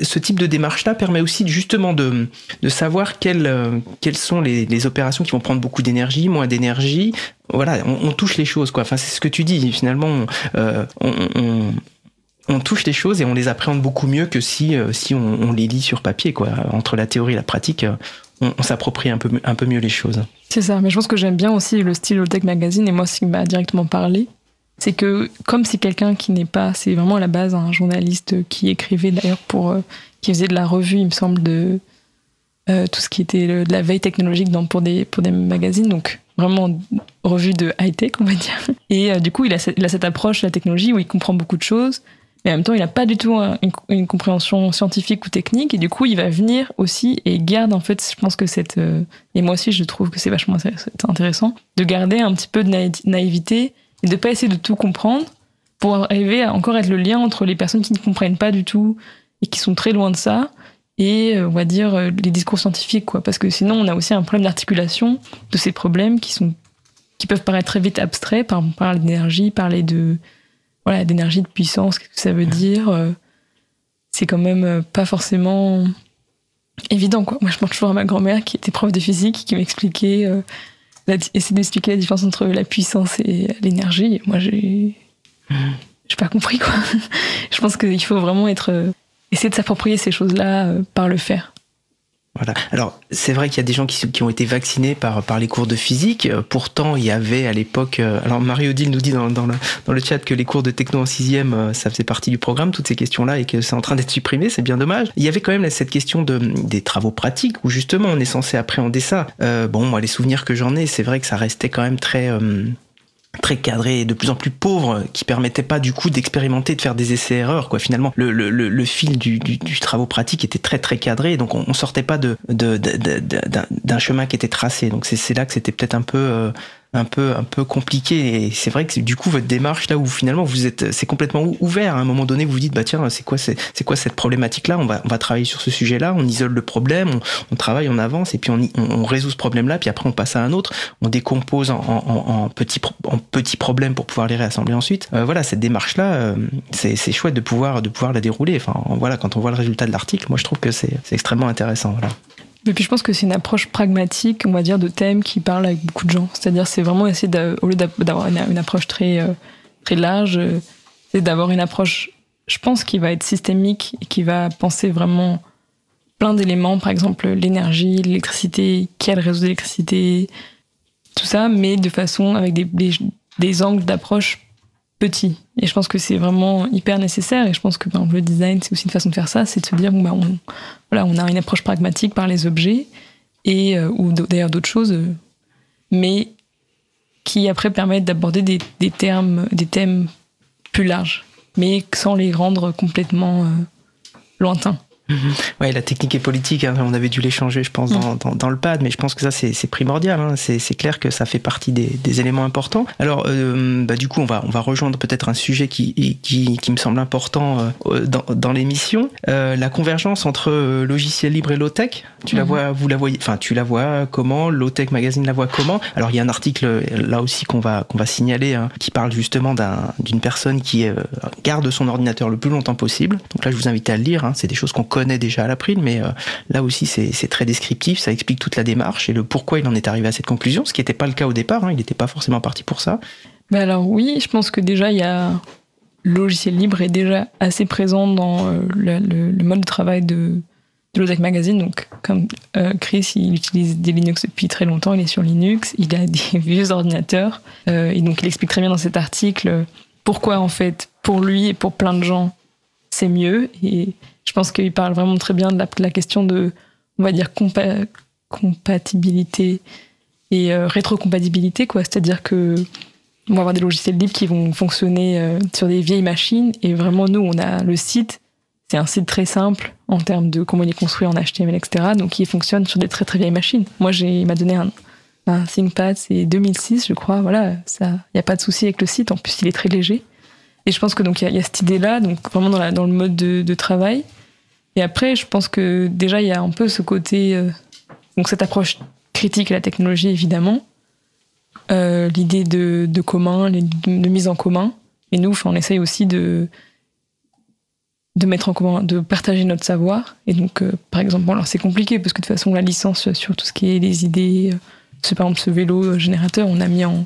ce type de démarche-là permet aussi justement de, de savoir quelles, quelles sont les, opérations qui vont prendre beaucoup d'énergie, moins d'énergie. Voilà, on, touche les choses, quoi. Enfin, c'est ce que tu dis. Finalement, euh, on, touche les choses et on les appréhende beaucoup mieux que si, euh, si on, les lit sur papier, quoi. Entre la théorie et la pratique, euh, on, s'approprie un peu, un peu mieux les choses. C'est ça, mais je pense que j'aime bien aussi le style Tech Magazine et moi, ce qui m'a directement parlé, c'est que comme c'est quelqu'un qui n'est pas, c'est vraiment à la base un journaliste qui écrivait d'ailleurs pour, qui faisait de la revue, il me semble, de, euh, tout ce qui était de la veille technologique dans, pour, des, pour des magazines, donc vraiment revue de high-tech, on va dire. Et euh, du coup, il a, cette, il a, cette approche de la technologie où il comprend beaucoup de choses, mais en même temps, il n'a pas du tout une, compréhension scientifique ou technique, et du coup, il va venir aussi et garde, en fait, je pense que cette... Euh, et moi aussi, je trouve que c'est vachement intéressant, de garder un petit peu de naïveté et de pas essayer de tout comprendre pour arriver à encore être le lien entre les personnes qui ne comprennent pas du tout et qui sont très loin de ça, et euh, on va dire euh, les discours scientifiques quoi. Parce que sinon on a aussi un problème d'articulation de ces problèmes qui sont qui peuvent paraître très vite abstraits. Par parler d'énergie parler de voilà d'énergie de puissance qu'est-ce que ça veut dire euh, c'est quand même pas forcément évident quoi. Moi je pense toujours à ma grand-mère qui était prof de physique qui m'expliquait euh, essayer d'expliquer la différence entre la puissance et l'énergie. Moi j'ai j'ai pas compris quoi. Je pense qu'il faut vraiment être essayer de s'approprier ces choses-là euh, par le faire. Voilà. Alors, c'est vrai qu'il y a des gens qui, ont été vaccinés par, les cours de physique. Euh, pourtant, il y avait à l'époque. Euh, alors, Marie-Odile nous dit dans, le, chat que les cours de techno en sixième, ça faisait partie du programme, toutes ces questions-là, et que c'est en train d'être supprimé. C'est bien dommage. Il y avait quand même cette question de, des travaux pratiques où justement on est censé appréhender ça. Bon, moi, les souvenirs que j'en ai, c'est vrai que ça restait quand même très très cadré et de plus en plus pauvre qui permettait pas du coup d'expérimenter de faire des essais erreurs quoi. Finalement le, le, le, fil du, du, du, travaux pratique était très très cadré. Donc on, on sortait pas de d'un de, de, chemin qui était tracé. Donc c'est là que c'était peut-être un peu euh, un peu un peu compliqué. Et c'est vrai que du coup votre démarche là où finalement vous êtes c'est complètement ouvert. À un moment donné vous vous dites bah tiens c'est quoi c'est quoi cette problématique là on va on va travailler sur ce sujet là on isole le problème. On, travaille on avance. Et puis on, résout ce problème là puis après on passe à un autre. On décompose en, petits en petits problèmes pour pouvoir les réassembler ensuite. Euh, voilà cette démarche là euh, c'est chouette de pouvoir de pouvoir la dérouler. Enfin voilà quand on voit le résultat de l'article moi je trouve que c'est extrêmement intéressant et puis je pense que c'est une approche pragmatique, on va dire, de thème qui parle avec beaucoup de gens. C'est-à-dire, c'est vraiment essayer, au lieu d'avoir une, approche très, euh, très large, euh, c'est d'avoir une approche, je pense, qui va être systémique et qui va penser vraiment plein d'éléments, par exemple l'énergie, l'électricité, quel réseau d'électricité, tout ça, mais de façon avec des, des angles d'approche petit. Et je pense que c'est vraiment hyper nécessaire. Et je pense que par exemple, le design, c'est aussi une façon de faire ça, c'est de se dire, bah, on, voilà, on a une approche pragmatique par les objets, et, euh, ou d'ailleurs d'autres choses, euh, mais qui après permettent d'aborder des, des, termes, des thèmes plus larges, mais sans les rendre complètement euh, lointains. Mhm. Ouais, la technique est politique. Hein. On avait dû l'échanger, je pense, dans, dans, dans, le pad, mais je pense que ça, c'est primordial. Hein. C'est clair que ça fait partie des, des éléments importants. Alors, euh, bah, du coup, on va, on va rejoindre peut-être un sujet qui, qui, qui, me semble important euh, dans, dans l'émission. Euh, la convergence entre logiciel libre et low-tech. Tu la mhm. vois, vous la voyez, enfin, tu la vois comment? Low-tech Magazine la voit comment? Alors, il y a un article là aussi qu'on va, qu'on va signaler hein, qui parle justement d'une personne qui garde son ordinateur le plus longtemps possible. Donc là, je vous invite à le lire. C'est des choses qu'on connaît déjà à l'April, mais euh, là aussi c'est très descriptif, ça explique toute la démarche et le pourquoi il en est arrivé à cette conclusion, ce qui n'était pas le cas au départ, hein, il n'était pas forcément parti pour ça. Mais alors oui, je pense que déjà il y a logiciel libre est déjà assez présent dans euh, le, mode de travail de, de Magazine. Donc, comme euh, Chris, il utilise des Linux depuis très longtemps, il est sur Linux, il a des vieux ordinateurs, et donc il explique très bien dans cet article pourquoi, en fait, pour lui et pour plein de gens, c'est mieux. Et je pense qu'il parle vraiment très bien de la, question de, on va dire, compa- compatibilité et euh, rétrocompatibilité, quoi. C'est-à-dire que on va avoir des logiciels libres qui vont fonctionner euh, sur des vieilles machines. Et vraiment, nous, on a le site. C'est un site très simple en termes de comment il est construit en HTML, etc. Donc, il fonctionne sur des très très vieilles machines. Moi, il m'a donné un, un ThinkPad, c'est 2006, je crois. Voilà, il n'y a pas de souci avec le site. En plus, il est très léger. Et je pense que donc il y, a- cette idée-là, donc vraiment dans, le mode de, travail. Et après, je pense que déjà il y a un peu ce côté, euh, donc cette approche critique à la technologie évidemment, euh, l'idée de, commun, de, mise en commun. Et nous, on essaye aussi de de mettre en commun, de partager notre savoir. Et donc, euh, par exemple, alors c'est compliqué parce que de toute façon, la licence sur tout ce qui est les idées, ce, par exemple, ce vélo générateur, on a mis en,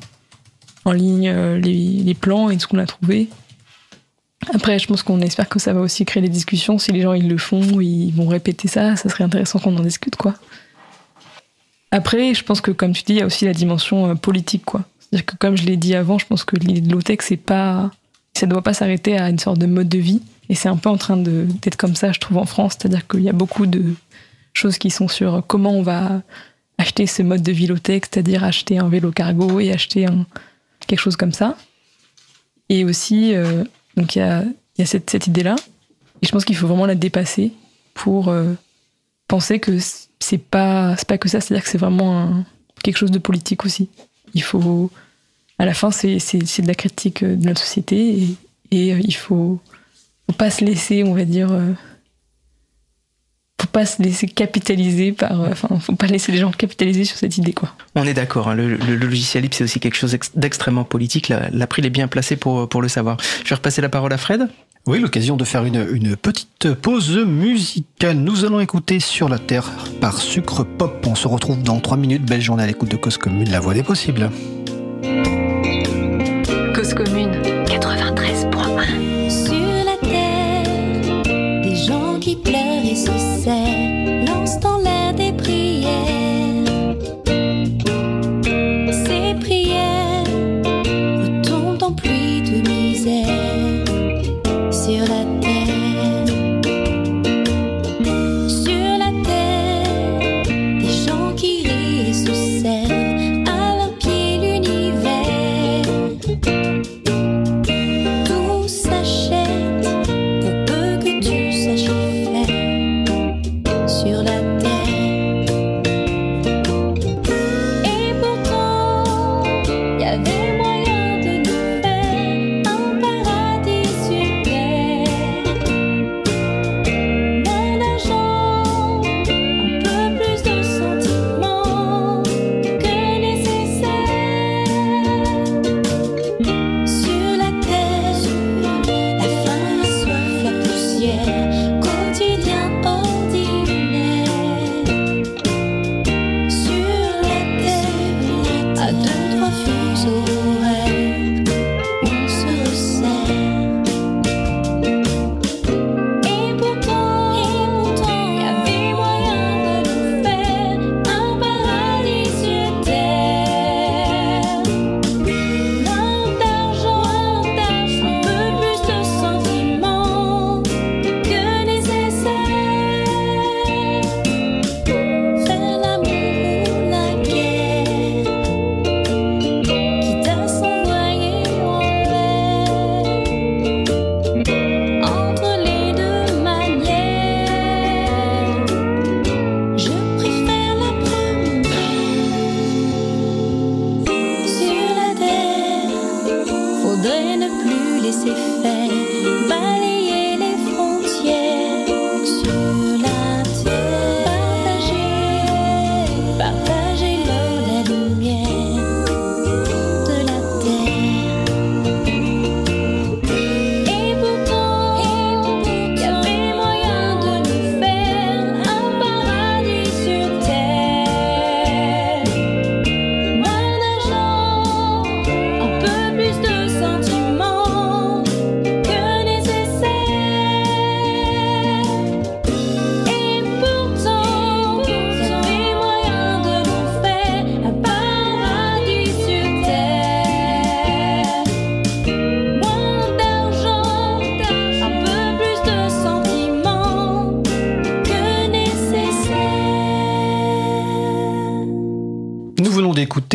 en ligne les, les plans et ce qu'on a trouvé. Après, je pense qu'on espère que ça va aussi créer des discussions. Si les gens ils le font, ils vont répéter ça, ça serait intéressant qu'on en discute, quoi. Après, je pense que, comme tu dis, il y a aussi la dimension euh, politique, quoi. C'est-à-dire que, comme je l'ai dit avant, je pense que l'idée de low-tech, c'est pas, ça ne doit pas s'arrêter à une sorte de mode de vie. Et c'est un peu en train d'être comme ça, je trouve, en France. C'est-à-dire qu'il y a beaucoup de choses qui sont sur comment on va acheter ce mode de vie low-tech, c'est-à-dire acheter un vélo cargo et acheter quelque chose comme ça. Et aussi, euh, donc il y a, cette, idée-là. Et je pense qu'il faut vraiment la dépasser pour euh, penser que c'est pas, pas que ça, c'est-à-dire que c'est vraiment quelque chose de politique aussi. Il faut, à la fin, c'est, de la critique de notre société et, euh, il faut, faut pas se laisser, on va dire, euh, faut pas se laisser capitaliser par, euh, enfin, faut pas laisser les gens capitaliser sur cette idée, quoi. On est d'accord, hein, le, le- le logiciel libre, c'est aussi quelque chose ex- d'extrêmement politique. La- L'April est bien placé pour, pour le savoir. Je vais repasser la parole à Fred. Oui, l'occasion de faire une, une petite pause musicale. Nous allons écouter Sur la Terre par Sucre Pop. On se retrouve dans 3 minutes. Belle journée à l'écoute de Cause Commune, la voix des possibles.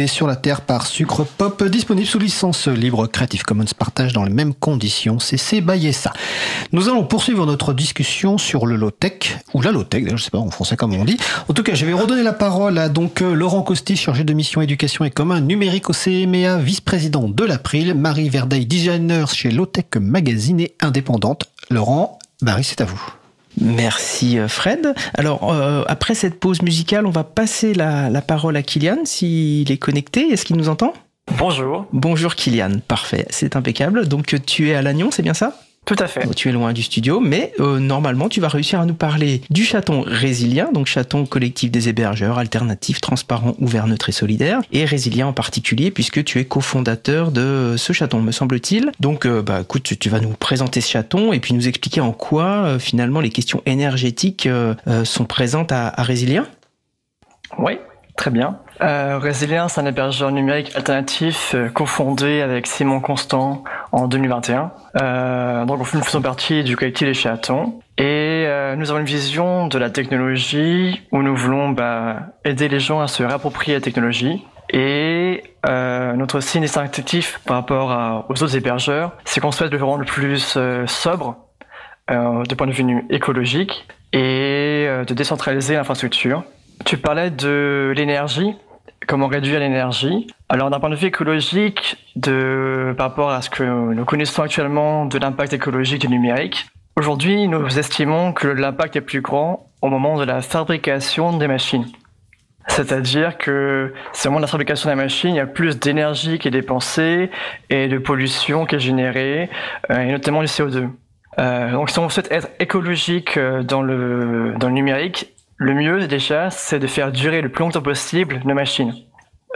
Sur la Terre par Sucre Pop, disponible sous licence libre Creative Commons partage dans les mêmes conditions. C'est C. ça. Nous allons poursuivre notre discussion sur le low-tech, ou la low-tech, je sais pas en français comme on dit. En tout cas, je vais redonner la parole à donc euh, Laurent Costi, chargé de mission éducation et commun numérique au CMEA, vice-président de l'April, Marie Verdeil, designer chez Low-Tech Magazine et indépendante. Laurent, Marie, c'est à vous. Merci euh, Fred. Alors euh, après cette pause musicale, on va passer la, la parole à Kylian s'il est connecté. Est-ce qu'il nous entend? Bonjour. Bonjour Kylian, parfait, c'est impeccable. Donc tu es à Lannion, c'est bien ça? Tout à fait. Tu es loin du studio, mais euh, normalement tu vas réussir à nous parler du chaton résilient, donc chaton collectif des hébergeurs, alternatif, transparent, ouvert, neutre et solidaire, et résilient en particulier puisque tu es cofondateur de ce chaton, me semble-t-il. Donc euh, bah écoute, tu, tu vas nous présenter ce chaton et puis nous expliquer en quoi euh, finalement les questions énergétiques euh, euh, sont présentes à, à Résilient. Oui, très bien. Euh, Résilient, c'est un hébergeur numérique alternatif euh, cofondé avec Simon Constant en 2021. Euh, donc, nous faisons partie du collectif des chatons. Et euh, nous avons une vision de la technologie où nous voulons bah, aider les gens à se réapproprier la technologie. Et euh, notre signe distinctif par rapport aux autres hébergeurs, c'est qu'on souhaite le rendre plus euh, sobre du point de vue écologique et de décentraliser l'infrastructure. Tu parlais de l'énergie, comment réduire l'énergie. Alors d'un point de vue écologique, de, par rapport à ce que nous connaissons actuellement de l'impact écologique du numérique, aujourd'hui nous estimons que l'impact est plus grand au moment de la fabrication des machines. C'est-à-dire que c'est au moment de la fabrication de la machine, il y a plus d'énergie qui est dépensée et de pollution qui est générée, euh, et notamment du CO2. Euh, donc si on souhaite être écologique euh, dans le, dans le numérique, le mieux déjà, c'est de faire durer le plus longtemps possible nos machines.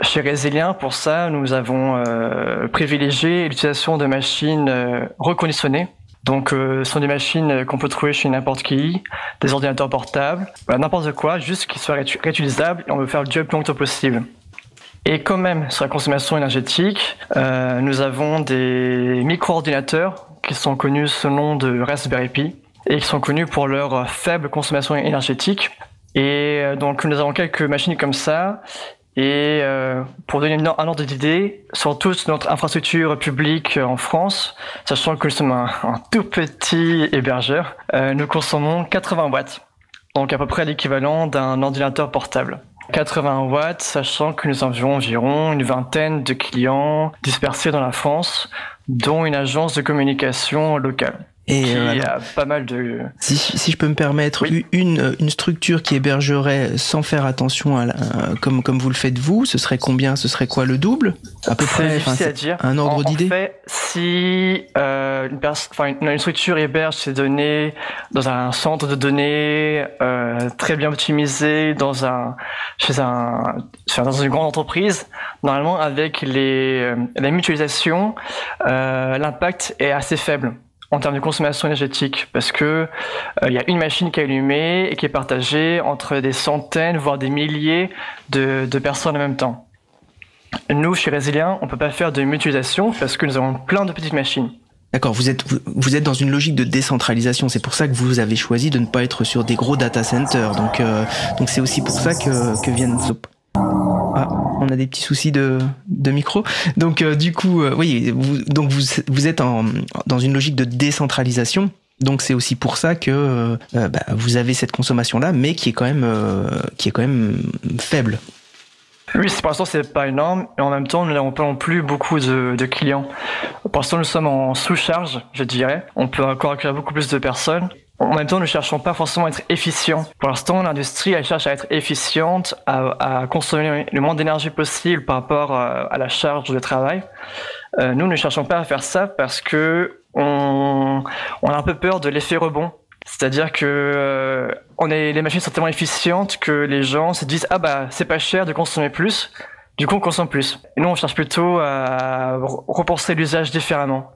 Chez Résilient, pour ça, nous avons euh, privilégié l'utilisation de machines euh, reconditionnées. Donc, euh, ce sont des machines qu'on peut trouver chez n'importe qui, des ordinateurs portables, n'importe quoi, juste qu'ils soient réutilisables et on veut faire durer le plus longtemps possible. Et quand même, sur la consommation énergétique, nous avons des micro-ordinateurs qui sont connus sous le nom de Raspberry Pi et qui sont connus pour leur faible consommation énergétique. Et euh, donc nous avons quelques machines comme ça. Et euh, pour donner un ordre d'idée, sur toute notre infrastructure publique en France, sachant que nous sommes un, un tout petit hébergeur, euh, nous consommons 80 watts. Donc à peu près l'équivalent d'un ordinateur portable. 80 watts, sachant que nous avions environ une vingtaine de clients dispersés dans la France, dont une agence de communication locale. Et qui euh, alors, a pas mal de... si, si je peux me permettre, Oui. une, une structure qui hébergerait sans faire attention à la- comme, comme vous le faites vous, ce serait combien? Ce serait quoi le double? À peu près difficile à dire. Un ordre d'idée? En fait, si euh, une, une, une structure héberge ses données dans un centre de données euh, très bien optimisé, dans un, chez un, dans une grande entreprise, normalement avec les, euh, la mutualisation, euh, l'impact est assez faible en termes de consommation énergétique parce que euh, il y a une machine qui est allumée et qui est partagée entre des centaines voire des milliers de, personnes en même temps. Nous, chez Résilient, on peut pas faire de mutualisation parce que nous avons plein de petites machines. D'accord, vous êtes, vous, êtes dans une logique de décentralisation. C'est pour ça que vous avez choisi de ne pas être sur des gros data centers. Donc, euh, donc c'est aussi pour ça que, que viennent. Ah, on a des petits soucis de, micro. Donc, euh, du coup, euh, oui, vous, donc vous, êtes dans une logique de décentralisation. Donc, c'est aussi pour ça que euh, bah, vous avez cette consommation-là, mais qui est quand même, qui est quand même faible. Oui, pour l'instant, c'est pas énorme, et en même temps, nous n'avons pas non plus beaucoup de, de clients. Pour l'instant, nous sommes en sous-charge, je dirais. On peut encore accueillir beaucoup plus de personnes. En même temps, nous ne cherchons pas forcément à être efficients. Pour l'instant, l'industrie, elle cherche à être efficiente, à, à consommer le moins d'énergie possible par rapport à, à la charge de travail. Euh, nous ne cherchons pas à faire ça parce que on, on a un peu peur de l'effet rebond. C'est-à-dire que euh, on est, les machines sont tellement efficientes que les gens se disent ah bah c'est pas cher de consommer plus, du coup on consomme plus. Nous on cherche plutôt à re- repenser l'usage différemment.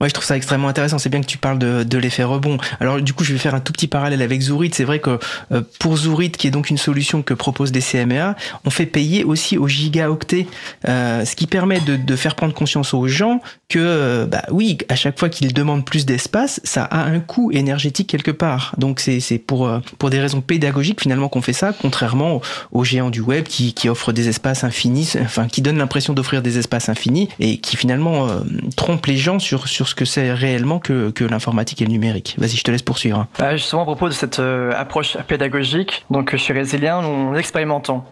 Ouais, je trouve ça extrêmement intéressant. C'est bien que tu parles de, de l'effet rebond. Alors, du coup, je vais faire un tout petit parallèle avec Zourit. C'est vrai que euh, pour Zourit, qui est donc une solution que proposent des CMA, on fait payer aussi aux gigaoctets, euh, ce qui permet de, de, faire prendre conscience aux gens que, euh, bah oui, à chaque fois qu'ils demandent plus d'espace, ça a un coût énergétique quelque part. Donc, c'est pour euh, pour des raisons pédagogiques finalement qu'on fait ça, contrairement aux, géants du web qui, qui offrent des espaces infinis, enfin qui donnent l'impression d'offrir des espaces infinis et qui finalement euh, trompent les gens sur sur ce que c'est réellement que, que l'informatique et le numérique. Vas-y, je te laisse poursuivre. Bah, justement, à propos de cette euh, approche pédagogique, donc chez Résilien, nous expérimentons.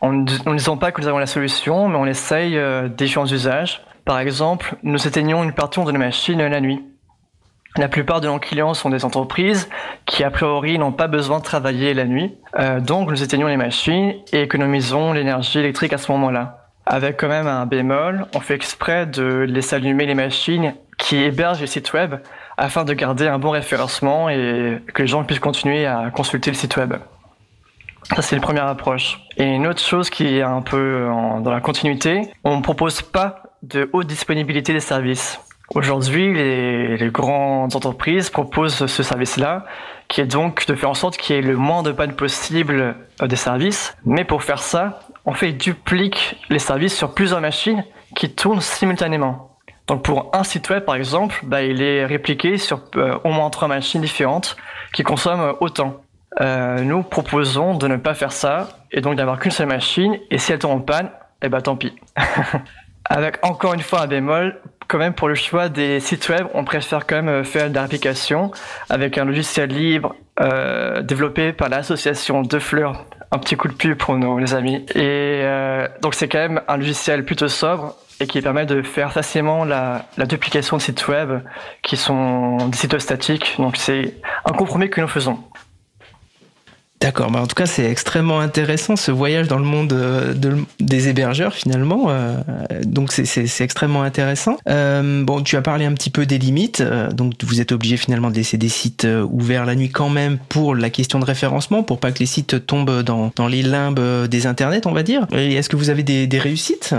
En ne disant pas que nous avons la solution, mais on essaye euh, différents usages. Par exemple, nous éteignons une partie de la machine la nuit. La plupart de nos clients sont des entreprises qui, a priori, n'ont pas besoin de travailler la nuit. Euh, donc, nous éteignons les machines et économisons l'énergie électrique à ce moment-là. Avec quand même un bémol, on fait exprès de laisser allumer les machines qui hébergent les sites web afin de garder un bon référencement et que les gens puissent continuer à consulter le site web. Ça, c'est la première approche. Et une autre chose qui est un peu dans la continuité, on ne propose pas de haute disponibilité des services. Aujourd'hui, les, les, grandes entreprises proposent ce service-là, qui est donc de faire en sorte qu'il y ait le moins de panne possible euh, des services. Mais pour faire ça, on fait duplique les services sur plusieurs machines qui tournent simultanément. Donc pour un site web par exemple, bah, il est répliqué sur euh, au moins trois machines différentes qui consomment autant. Euh, nous proposons de ne pas faire ça et donc d'avoir qu'une seule machine et si elle tombe en panne, eh ben tant pis. Avec encore une fois un bémol, quand même pour le choix des sites web, on préfère quand même euh, faire de l'application avec un logiciel libre euh, développé par l'association De Fleurs. Un petit coup de pub pour nos les amis. Et euh, donc c'est quand même un logiciel plutôt sobre et qui permet de faire facilement la, la duplication de sites web qui sont des sites statiques. Donc c'est un compromis que nous faisons. D'accord, bah en tout cas c'est extrêmement intéressant ce voyage dans le monde euh, de, des hébergeurs finalement, euh, donc c'est extrêmement intéressant. Euh, bon, tu as parlé un petit peu des limites, donc vous êtes obligé finalement de laisser des sites ouverts la nuit quand même pour la question de référencement, pour pas que les sites tombent dans, les limbes des internets on va dire. Est-ce que vous avez des réussites?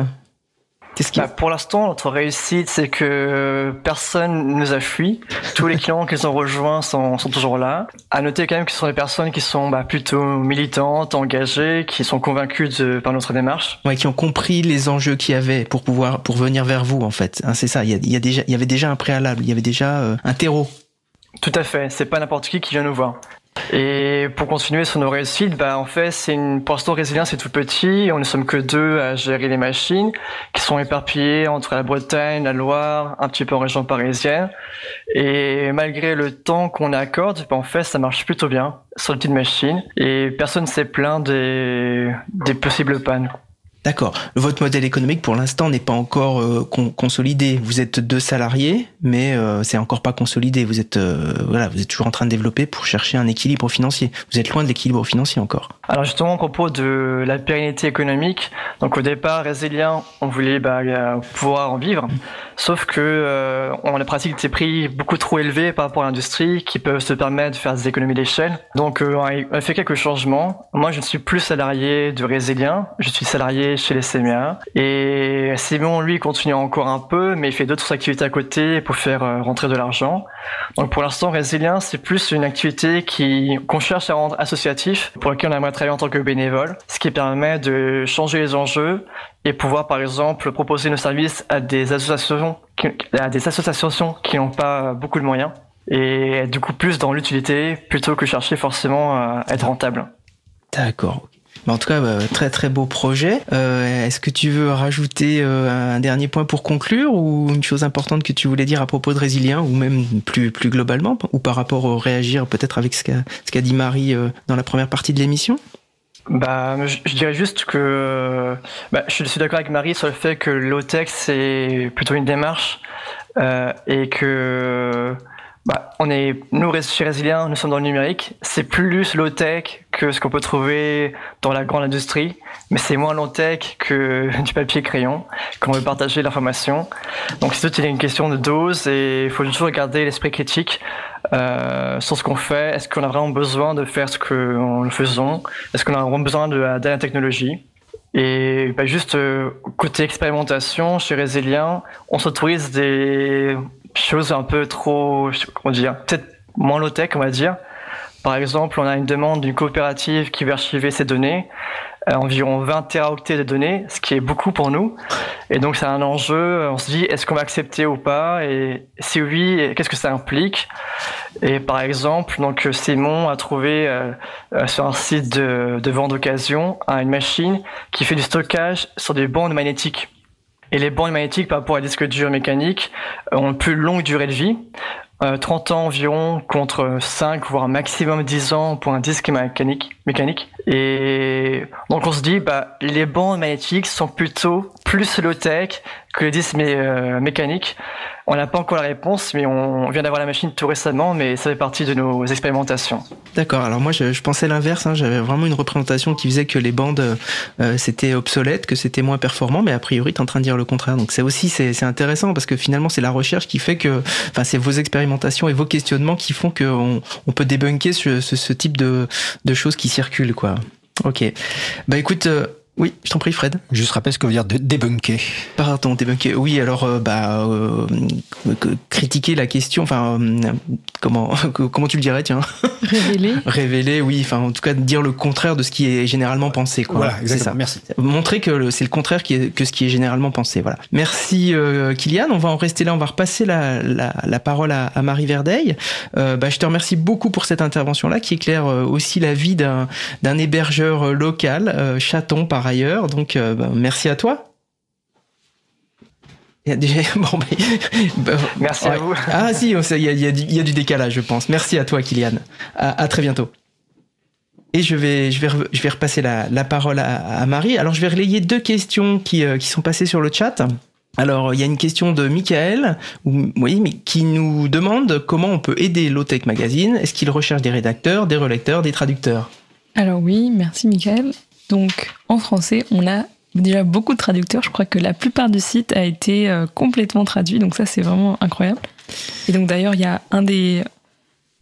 Bah, pour l'instant, notre réussite, c'est que personne nous a fui. Tous les clients qu'ils ont rejoints sont, sont, toujours là. À noter quand même que ce sont des personnes qui sont bah, plutôt militantes, engagées, qui sont convaincues de, par notre démarche. Ouais, qui ont compris les enjeux qu'il y avait pour pouvoir pour venir vers vous en fait. Hein, c'est ça. Il y, a, il y, a déjà, il y avait déjà un préalable, il y avait déjà euh, un terreau. Tout à fait. C'est pas n'importe qui qui vient nous voir. Et pour continuer sur nos réussites, bah en fait, c'est une pour l'instant résilient, c'est tout petit. On ne sommes que deux à gérer les machines, qui sont éparpillées entre la Bretagne, la Loire, un petit peu en région parisienne. Et malgré le temps qu'on accorde, bah en fait, ça marche plutôt bien sur le petites machines. Et personne ne s'est plaint des, des possibles pannes. D'accord. Votre modèle économique pour l'instant n'est pas encore euh, con consolidé. Vous êtes deux salariés, mais euh, c'est encore pas consolidé. Vous êtes euh, voilà, vous êtes toujours en train de développer pour chercher un équilibre financier. Vous êtes loin de l'équilibre financier encore. Alors justement, à propos de la pérennité économique, donc au départ, Résilient, on voulait bah, pouvoir en vivre, sauf que on a pratique des prix beaucoup trop élevés par rapport à l'industrie qui peuvent se permettre de faire des économies d'échelle. Donc on a fait quelques changements. Moi, je ne suis plus salarié de Résilient, je suis salarié chez les CMA. Et Simon, lui, continue encore un peu, mais il fait d'autres activités à côté pour faire rentrer de l'argent. Donc pour l'instant, Résilien, c'est plus une activité qui qu'on cherche à rendre associatif, pour laquelle on aimerait travailler en tant que bénévole, ce qui permet de changer les enjeux et pouvoir, par exemple, proposer nos services à des associations, à des associations qui n'ont pas beaucoup de moyens. Et du coup, plus dans l'utilité, plutôt que chercher forcément à être rentable. D'accord. En tout cas, bah, très très beau projet. Euh, Est-ce que tu veux rajouter euh, un dernier point pour conclure ou une chose importante que tu voulais dire à propos de Résilien ou même plus plus globalement ou par rapport au réagir peut-être avec ce qu'a dit Marie euh, dans la première partie de l'émission? Bah, je, dirais juste que bah, je suis d'accord avec Marie sur le fait que l'OTEX c'est plutôt une démarche euh, et que bah, on est, nous, chez Résilien, nous sommes dans le numérique. C'est plus low-tech que ce qu'on peut trouver dans la grande industrie, mais c'est moins low-tech que du papier crayon, quand on veut partager l'information. Donc, c'est tout, il y a une question de dose et il faut toujours garder l'esprit critique euh, sur ce qu'on fait. Est-ce qu'on a vraiment besoin de faire ce que nous faisons? Est-ce qu'on a vraiment besoin de, la technologie? Et bah, juste euh, côté expérimentation, chez Résilien, on s'autorise des choses un peu trop, comment dire, peut-être moins low-tech, on va dire. Par exemple, on a une demande d'une coopérative qui veut archiver ses données, environ 20 teraoctets de données, ce qui est beaucoup pour nous. Et donc, c'est un enjeu. On se dit, est-ce qu'on va accepter ou pas? Et si oui, qu'est-ce que ça implique? Et par exemple, donc Simon a trouvé euh, euh, sur un site de, vente d'occasion une machine qui fait du stockage sur des bandes magnétiques. Et les bandes magnétiques par rapport à disque dur mécanique ont une plus longue durée de vie. 30 ans environ contre 5 voire maximum 10 ans pour un disque mécanique. mécanique. Et donc on se dit, bah, les bandes magnétiques sont plutôt plus low-tech que les disques euh, mécaniques. On n'a pas encore la réponse, mais on vient d'avoir la machine tout récemment, mais ça fait partie de nos expérimentations. D'accord. Alors moi, je, pensais l'inverse. Hein. J'avais vraiment une représentation qui faisait que les bandes euh, c'était obsolète, que c'était moins performant, mais a priori, tu es en train de dire le contraire. Donc c'est aussi c'est intéressant parce que finalement, c'est la recherche qui fait que, enfin, c'est vos expérimentations et vos questionnements qui font qu'on on peut débunker ce, ce, ce type de, de choses qui circulent, quoi. Ok. Bah écoute. Euh, oui, je t'en prie, Fred. Juste rappelle ce que veut dire de débunker. Pardon, débunker. Oui, alors, euh, bah, euh, critiquer la question, enfin, euh, comment, comment tu le dirais, tiens? Révéler. Révéler, oui, enfin, en tout cas, dire le contraire de ce qui est généralement pensé, quoi. Voilà, exactement. Ça. Merci. Montrer que c'est le contraire qui est, que ce qui est généralement pensé, voilà. Merci, Kylian. On va en rester là, on va repasser la, la, la parole à, à, Marie Verdeil. bah, je te remercie beaucoup pour cette intervention-là, qui éclaire aussi la vie d'un hébergeur local, chaton, par ailleurs. Donc, euh, bah, merci à toi. Bon, bah, Merci à vous. Ah si, il y, a, y, a du, décalage, je pense. Merci à toi, Kylian. À, très bientôt. Et je vais, je vais, je vais repasser la, parole à, Marie. Alors, je vais relayer deux questions qui, euh, qui sont passées sur le chat. Alors, il y a une question de Michael, oui, mais qui nous demande comment on peut aider Lotech Magazine. Est-ce qu'il recherche des rédacteurs, des relecteurs, des traducteurs? Alors oui, merci Michael. Donc en français, on a déjà beaucoup de traducteurs. Je crois que la plupart du site a été euh, complètement traduit, donc ça c'est vraiment incroyable. Et donc d'ailleurs, il y a un des,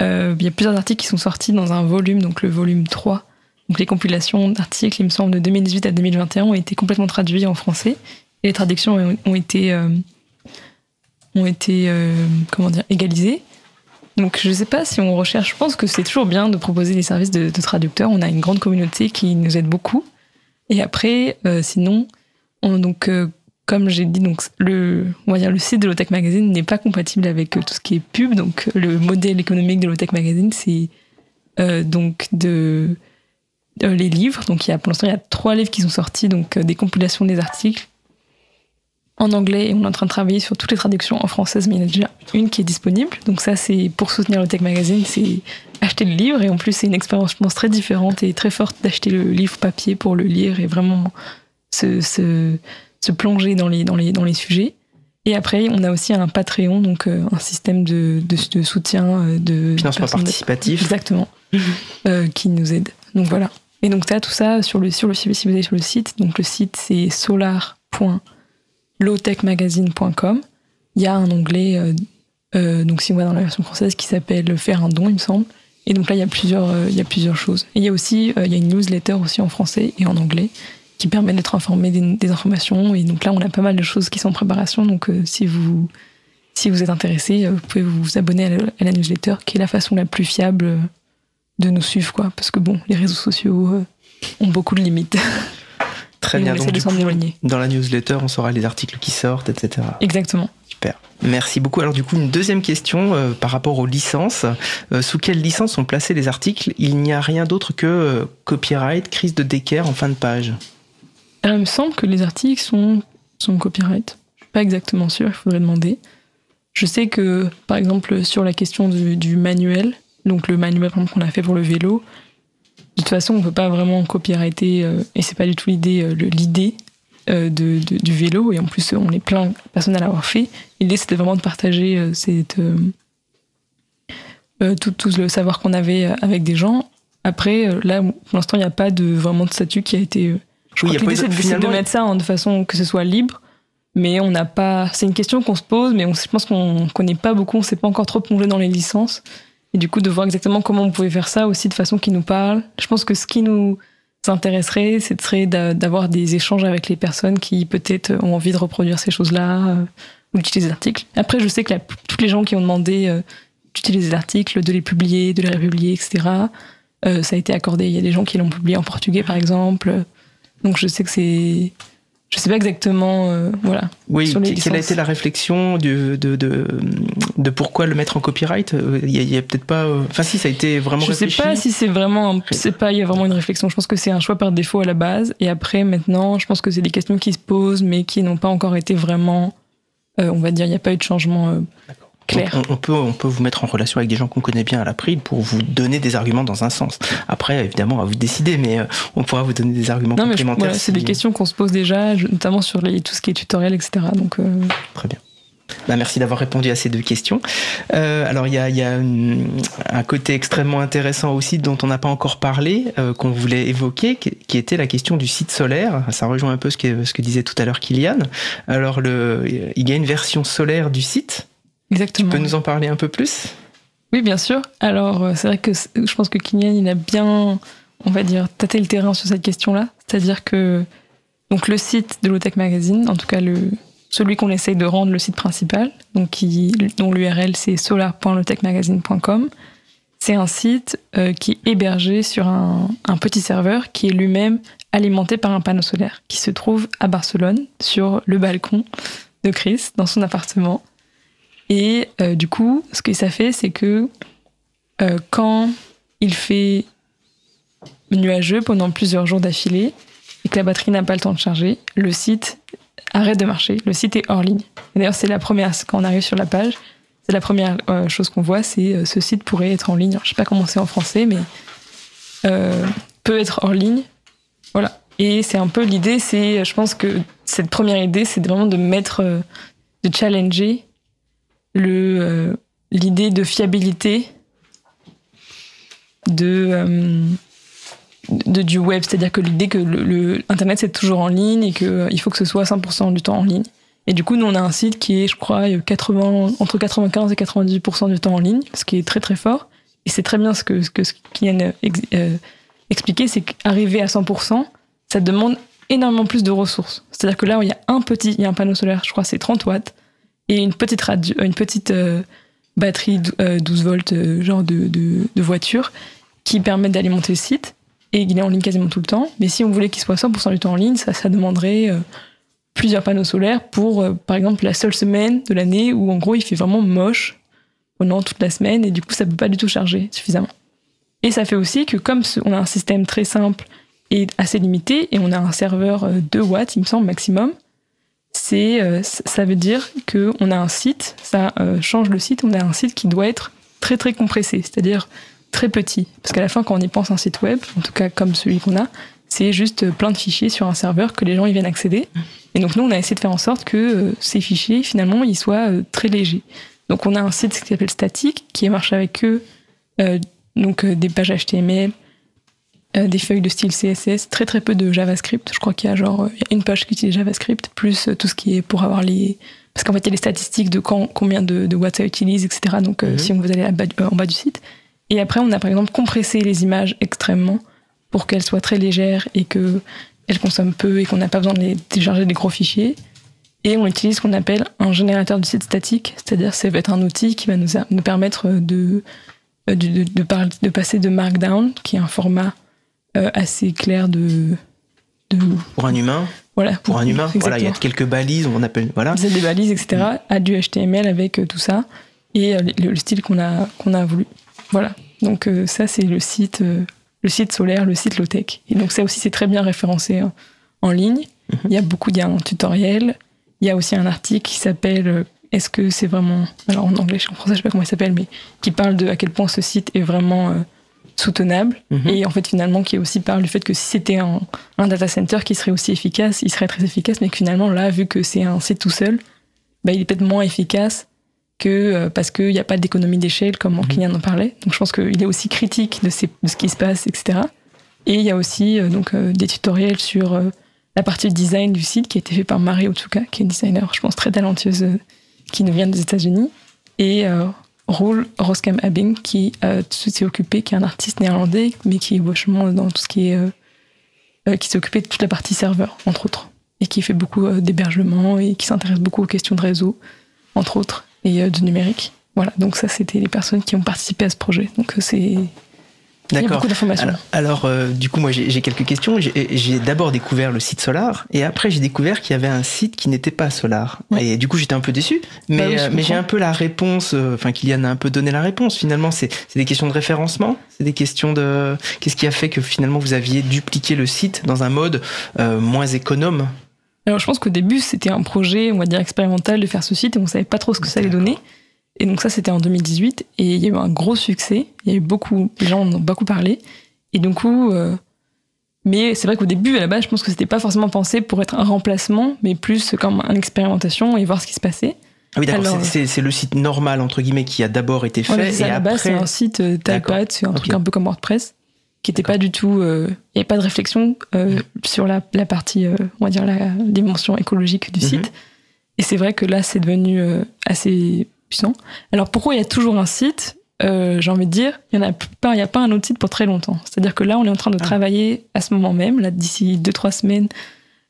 euh, a plusieurs articles qui sont sortis dans un volume, donc le volume 3. Donc les compilations d'articles, il me semble, de 2018 à 2021 ont été complètement traduits en français. Et les traductions ont été, euh, égalisées. Donc je ne sais pas si on recherche, je pense que c'est toujours bien de proposer des services de, traducteurs. On a une grande communauté qui nous aide beaucoup. Et après, euh, sinon, donc euh, comme j'ai dit, donc le, on le site de Lotech Magazine n'est pas compatible avec euh, tout ce qui est pub. Donc le modèle économique de Lotech Magazine, c'est donc de les livres. Donc il y a pour l'instant il y a trois livres qui sont sortis, donc des compilations des articles en anglais et on est en train de travailler sur toutes les traductions en française, mais il y en a déjà une qui est disponible. Donc ça, c'est pour soutenir le Tech Magazine, c'est acheter le livre et en plus c'est une expérience, je pense, très différente et très forte d'acheter le livre papier pour le lire et vraiment se, se, se, plonger dans les, dans, les, dans les sujets. Et après, on a aussi un Patreon, donc euh, un système de, de, soutien euh, de financement participatif, exactement, euh, qui nous aide. Donc voilà. Et donc ça, tout ça sur le sur le si vous allez sur le site. Donc le site c'est solar lowtechmagazine.com. Il y a un onglet, euh, euh, donc si on va dans la version française, qui s'appelle Faire un don, il me semble. Et donc là, il y a plusieurs, euh, il y a plusieurs choses. Et il y a aussi, il y a une newsletter aussi en français et en anglais qui permet d'être informé des, informations. Et donc là, on a pas mal de choses qui sont en préparation. Donc si vous si vous êtes intéressé, vous pouvez vous abonner à la, newsletter, qui est la façon la plus fiable de nous suivre, quoi. Parce que bon, les réseaux sociaux ont beaucoup de limites. Très bien. Donc, dans la newsletter, on saura les articles qui sortent, etc. Exactement. Super. Merci beaucoup. Alors du coup, une deuxième question euh, par rapport aux licences. Euh, sous quelle licence sont placés les articles? Il n'y a rien d'autre que euh, copyright, crise de décaire en fin de page. Alors, il me semble que les articles sont, sont copyright. Je suis pas exactement sûr, il faudrait demander. Je sais que, par exemple, sur la question du, du manuel, donc le manuel qu'on a fait pour le vélo, de toute façon, on peut pas vraiment copyrighter, euh, et c'est pas du tout l'idée, euh, l'idée euh, de, du vélo. Et en plus, on est plein de personnes à l'avoir fait. L'idée, c'était vraiment de partager cette, tout, tout, le savoir qu'on avait avec des gens. Après, là, pour l'instant, il n'y a pas de vraiment de statut qui a été. Je crois que l'idée, c'est de, mettre ça de façon que ce soit libre. Mais on n'a pas. C'est une question qu'on se pose, mais on, je pense qu'on connaît pas beaucoup. On s'est pas encore trop plongé dans les licences. Et du coup, de voir exactement comment on pouvait faire ça aussi de façon qui nous parle. Je pense que ce qui nous intéresserait, c'est d'avoir des échanges avec les personnes qui peut-être ont envie de reproduire ces choses-là, euh, ou d'utiliser les articles. Après, je sais que tous les gens qui ont demandé euh, d'utiliser les articles, de les publier, de les republier, etc., euh, ça a été accordé. Il y a des gens qui l'ont publié en portugais, par exemple. Donc je sais que c'est. Je sais pas exactement. euh, voilà. Oui, Sur les que- quelle a été la réflexion de, de, de, de pourquoi le mettre en copyright Euh, Il y a, il y a peut-être pas. euh, Enfin, si, ça a été vraiment Je sais réfléchi. pas si c'est vraiment, c'est pas, il y a vraiment une réflexion. Je pense que c'est un choix par défaut à la base. Et après, maintenant, je pense que c'est des questions qui se posent, mais qui n'ont pas encore été vraiment, euh, on va dire, il n'y a pas eu de changement euh, On, on peut, on peut vous mettre en relation avec des gens qu'on connaît bien à l'April pour vous donner des arguments dans un sens. Après, évidemment, à vous de décider, mais euh, on pourra vous donner des arguments Non, complémentaires. voilà, c'est des questions qu'on se pose déjà, notamment sur les, tout ce qui est tutoriel, etc. Donc, euh, Très bien. Bah, merci d'avoir répondu à ces deux questions. Euh, alors il y a, y un côté extrêmement intéressant aussi dont on n'a pas encore parlé, euh, qu'on voulait évoquer, qui, qui était la question du site solaire. Ça rejoint un peu ce que, ce que disait tout à l'heure Kylian. Alors le, il y a une version solaire du site. Exactement. Tu peux nous en parler un peu plus? Oui, bien sûr. Alors, euh, c'est vrai que je pense que Kylian, il a bien, on va dire, tâté le terrain sur cette question-là. C'est-à-dire que donc le site de Lotech Magazine, en tout cas le, celui qu'on essaye de rendre le site principal, donc qui, dont l'URL c'est solar.lotechmagazine.com, c'est un site euh, qui est hébergé sur un, un petit serveur qui est lui-même alimenté par un panneau solaire qui se trouve à Barcelone sur le balcon de Chris dans son appartement. Et euh, du coup, ce que ça fait, c'est que euh, quand il fait nuageux pendant plusieurs jours d'affilée et que la batterie n'a pas le temps de charger, le site arrête de marcher. Le site est hors ligne. D'ailleurs, c'est la première, quand on arrive sur la page, c'est la première euh, chose qu'on voit, c'est ce site pourrait être en ligne. Alors, je sais pas comment c'est en français, mais peut être hors ligne. Voilà. Et c'est un peu l'idée, c'est, je pense que cette première idée, c'est vraiment de mettre, de challenger le euh, l'idée de fiabilité de, euh, de du web, c'est-à-dire que l'idée que le, c'est toujours en ligne et que euh, il faut que ce soit 100% du temps en ligne. Et du coup, nous on a un site qui est, je crois, 80 entre 95 et 98% du temps en ligne, ce qui est très très fort. Et c'est très bien ce que ce que euh, expliquait, c'est qu'arriver à 100%, ça demande énormément plus de ressources. C'est-à-dire que là, il y a un petit, il y a un panneau solaire, je crois, c'est 30 watts et une petite radio, une petite euh, batterie dou- euh, 12 volts, euh, genre de, de, voiture, qui permet d'alimenter le site. Et il est en ligne quasiment tout le temps. Mais si on voulait qu'il soit 100% du temps en ligne, ça, ça demanderait euh, plusieurs panneaux solaires pour, euh, par exemple, la seule semaine de l'année où, en gros, il fait vraiment moche pendant toute la semaine et du coup, ça peut pas du tout charger suffisamment. Et ça fait aussi que, comme on a un système très simple et assez limité, et on a un serveur euh, 2 watts, il me semble, maximum, c'est euh, ça veut dire que on a un site, ça euh, change le site, on a un site qui doit être très très compressé, c'est-à-dire très petit. Parce qu'à la fin, quand on y pense un site web, en tout cas comme celui qu'on a, c'est juste euh, plein de fichiers sur un serveur que les gens ils viennent accéder. Et donc nous, on a essayé de faire en sorte que ces fichiers, finalement, ils soient très légers. Donc on a un site qui s'appelle Static, qui marche avec eux, euh, donc des pages HTML, euh, des feuilles de style CSS, très très peu de JavaScript. Je crois qu'il y a genre euh, il y a une page qui utilise JavaScript, plus euh, tout ce qui est pour avoir les... Parce qu'en fait, il y a les statistiques de quand, combien de, de watts ça utilise, etc. Donc Mhm. si on vous allez bas- en bas du site. Et après, on a par exemple compressé les images extrêmement pour qu'elles soient très légères et que elles consomment peu et qu'on n'a pas besoin de les télécharger des gros fichiers. Et on utilise ce qu'on appelle un générateur de site statique, c'est-à-dire ça va être un outil qui va nous, nous permettre de, de, de, de par- de passer de Markdown, qui est un format assez clair de, de Pour un humain, voilà pour un humain, voilà, il y a quelques balises, on appelle, voilà. Vous avez des balises, etc., à du HTML avec euh, tout ça, et euh, le, le style qu'on a, qu'on a voulu. Voilà. Donc euh, ça, c'est le site, euh, le site solaire, le site low-tech. Et donc ça aussi, c'est très bien référencé euh, en ligne. Il y a beaucoup, il y a un tutoriel, il y a aussi un article qui s'appelle euh, Est-ce que c'est vraiment... Alors en anglais, en français, je sais pas comment il s'appelle, mais qui parle de à quel point ce site est vraiment euh, soutenable. Mhm. Et en fait, finalement, qui aussi parle du fait que si c'était un, un data center qui serait aussi efficace, il serait très efficace, mais que finalement, là, vu que c'est un site tout seul, bah, il est peut-être moins efficace que euh, parce qu'il n'y a pas d'économie d'échelle, comme Mhm. Kylian en parlait. Donc je pense qu'il est aussi critique de, ces- de ce qui se passe, etc. Et il y a aussi euh, donc, euh, des tutoriels sur euh, la partie design du site qui a été fait par Marie Otsuka, qui est une designer, je pense, très talentueuse, qui nous vient des États-Unis. Et Roel Roskam Abing, qui euh, s'est occupé, qui est un artiste néerlandais, mais qui est vachement dans tout ce qui est. euh, euh, qui s'est occupé de toute la partie serveur, entre autres. Et qui fait beaucoup d'hébergement et qui s'intéresse beaucoup aux questions de réseau. entre autres, et de numérique. Voilà, donc ça, c'était les personnes qui ont participé à ce projet. Donc euh, c'est il y a D'accord. beaucoup d'informations. Alors, alors, euh, du coup, moi, j'ai quelques questions. J'ai d'abord découvert le site Solar, et après, j'ai découvert qu'il y avait un site qui n'était pas Solar. Ouais. Et du coup, j'étais un peu déçu. Mais, Bah oui, euh, mais j'ai un peu la réponse, euh, enfin, Kylian a un peu donné la réponse. Finalement, c'est des questions de référencement, c'est des questions de. Qu'est-ce qui a fait que finalement vous aviez dupliqué le site dans un mode euh, moins économe? Alors je pense qu'au début, c'était un projet, on va dire, expérimental de faire ce site et on savait pas trop ce que ça allait donner. Et donc ça, c'était en 2018 et il y a eu un gros succès. Il y a eu beaucoup, les gens en ont beaucoup parlé. Et du coup, euh, mais c'est vrai qu'au début, à la base, je pense que c'était pas forcément pensé pour être un remplacement, mais plus comme une expérimentation et voir ce qui se passait. Ah oui, d'accord. C'est- le site normal entre guillemets qui a d'abord été fait et à la base, c'est après. un site euh. Typepad, c'est un truc un peu comme WordPress, qui était pas du tout. euh, Il n'y avait pas de réflexion euh, sur la, la partie, euh, on va dire, la dimension écologique du Mhm. site. Et c'est vrai que là, c'est devenu euh, assez puissant. Alors pourquoi il y a toujours un site Euh, J'ai envie de dire, il n'y a, pas- y a pas un autre site pour très longtemps. C'est-à-dire que là, on est en train de Ah. travailler à ce moment même, là, d'ici 2-3 semaines.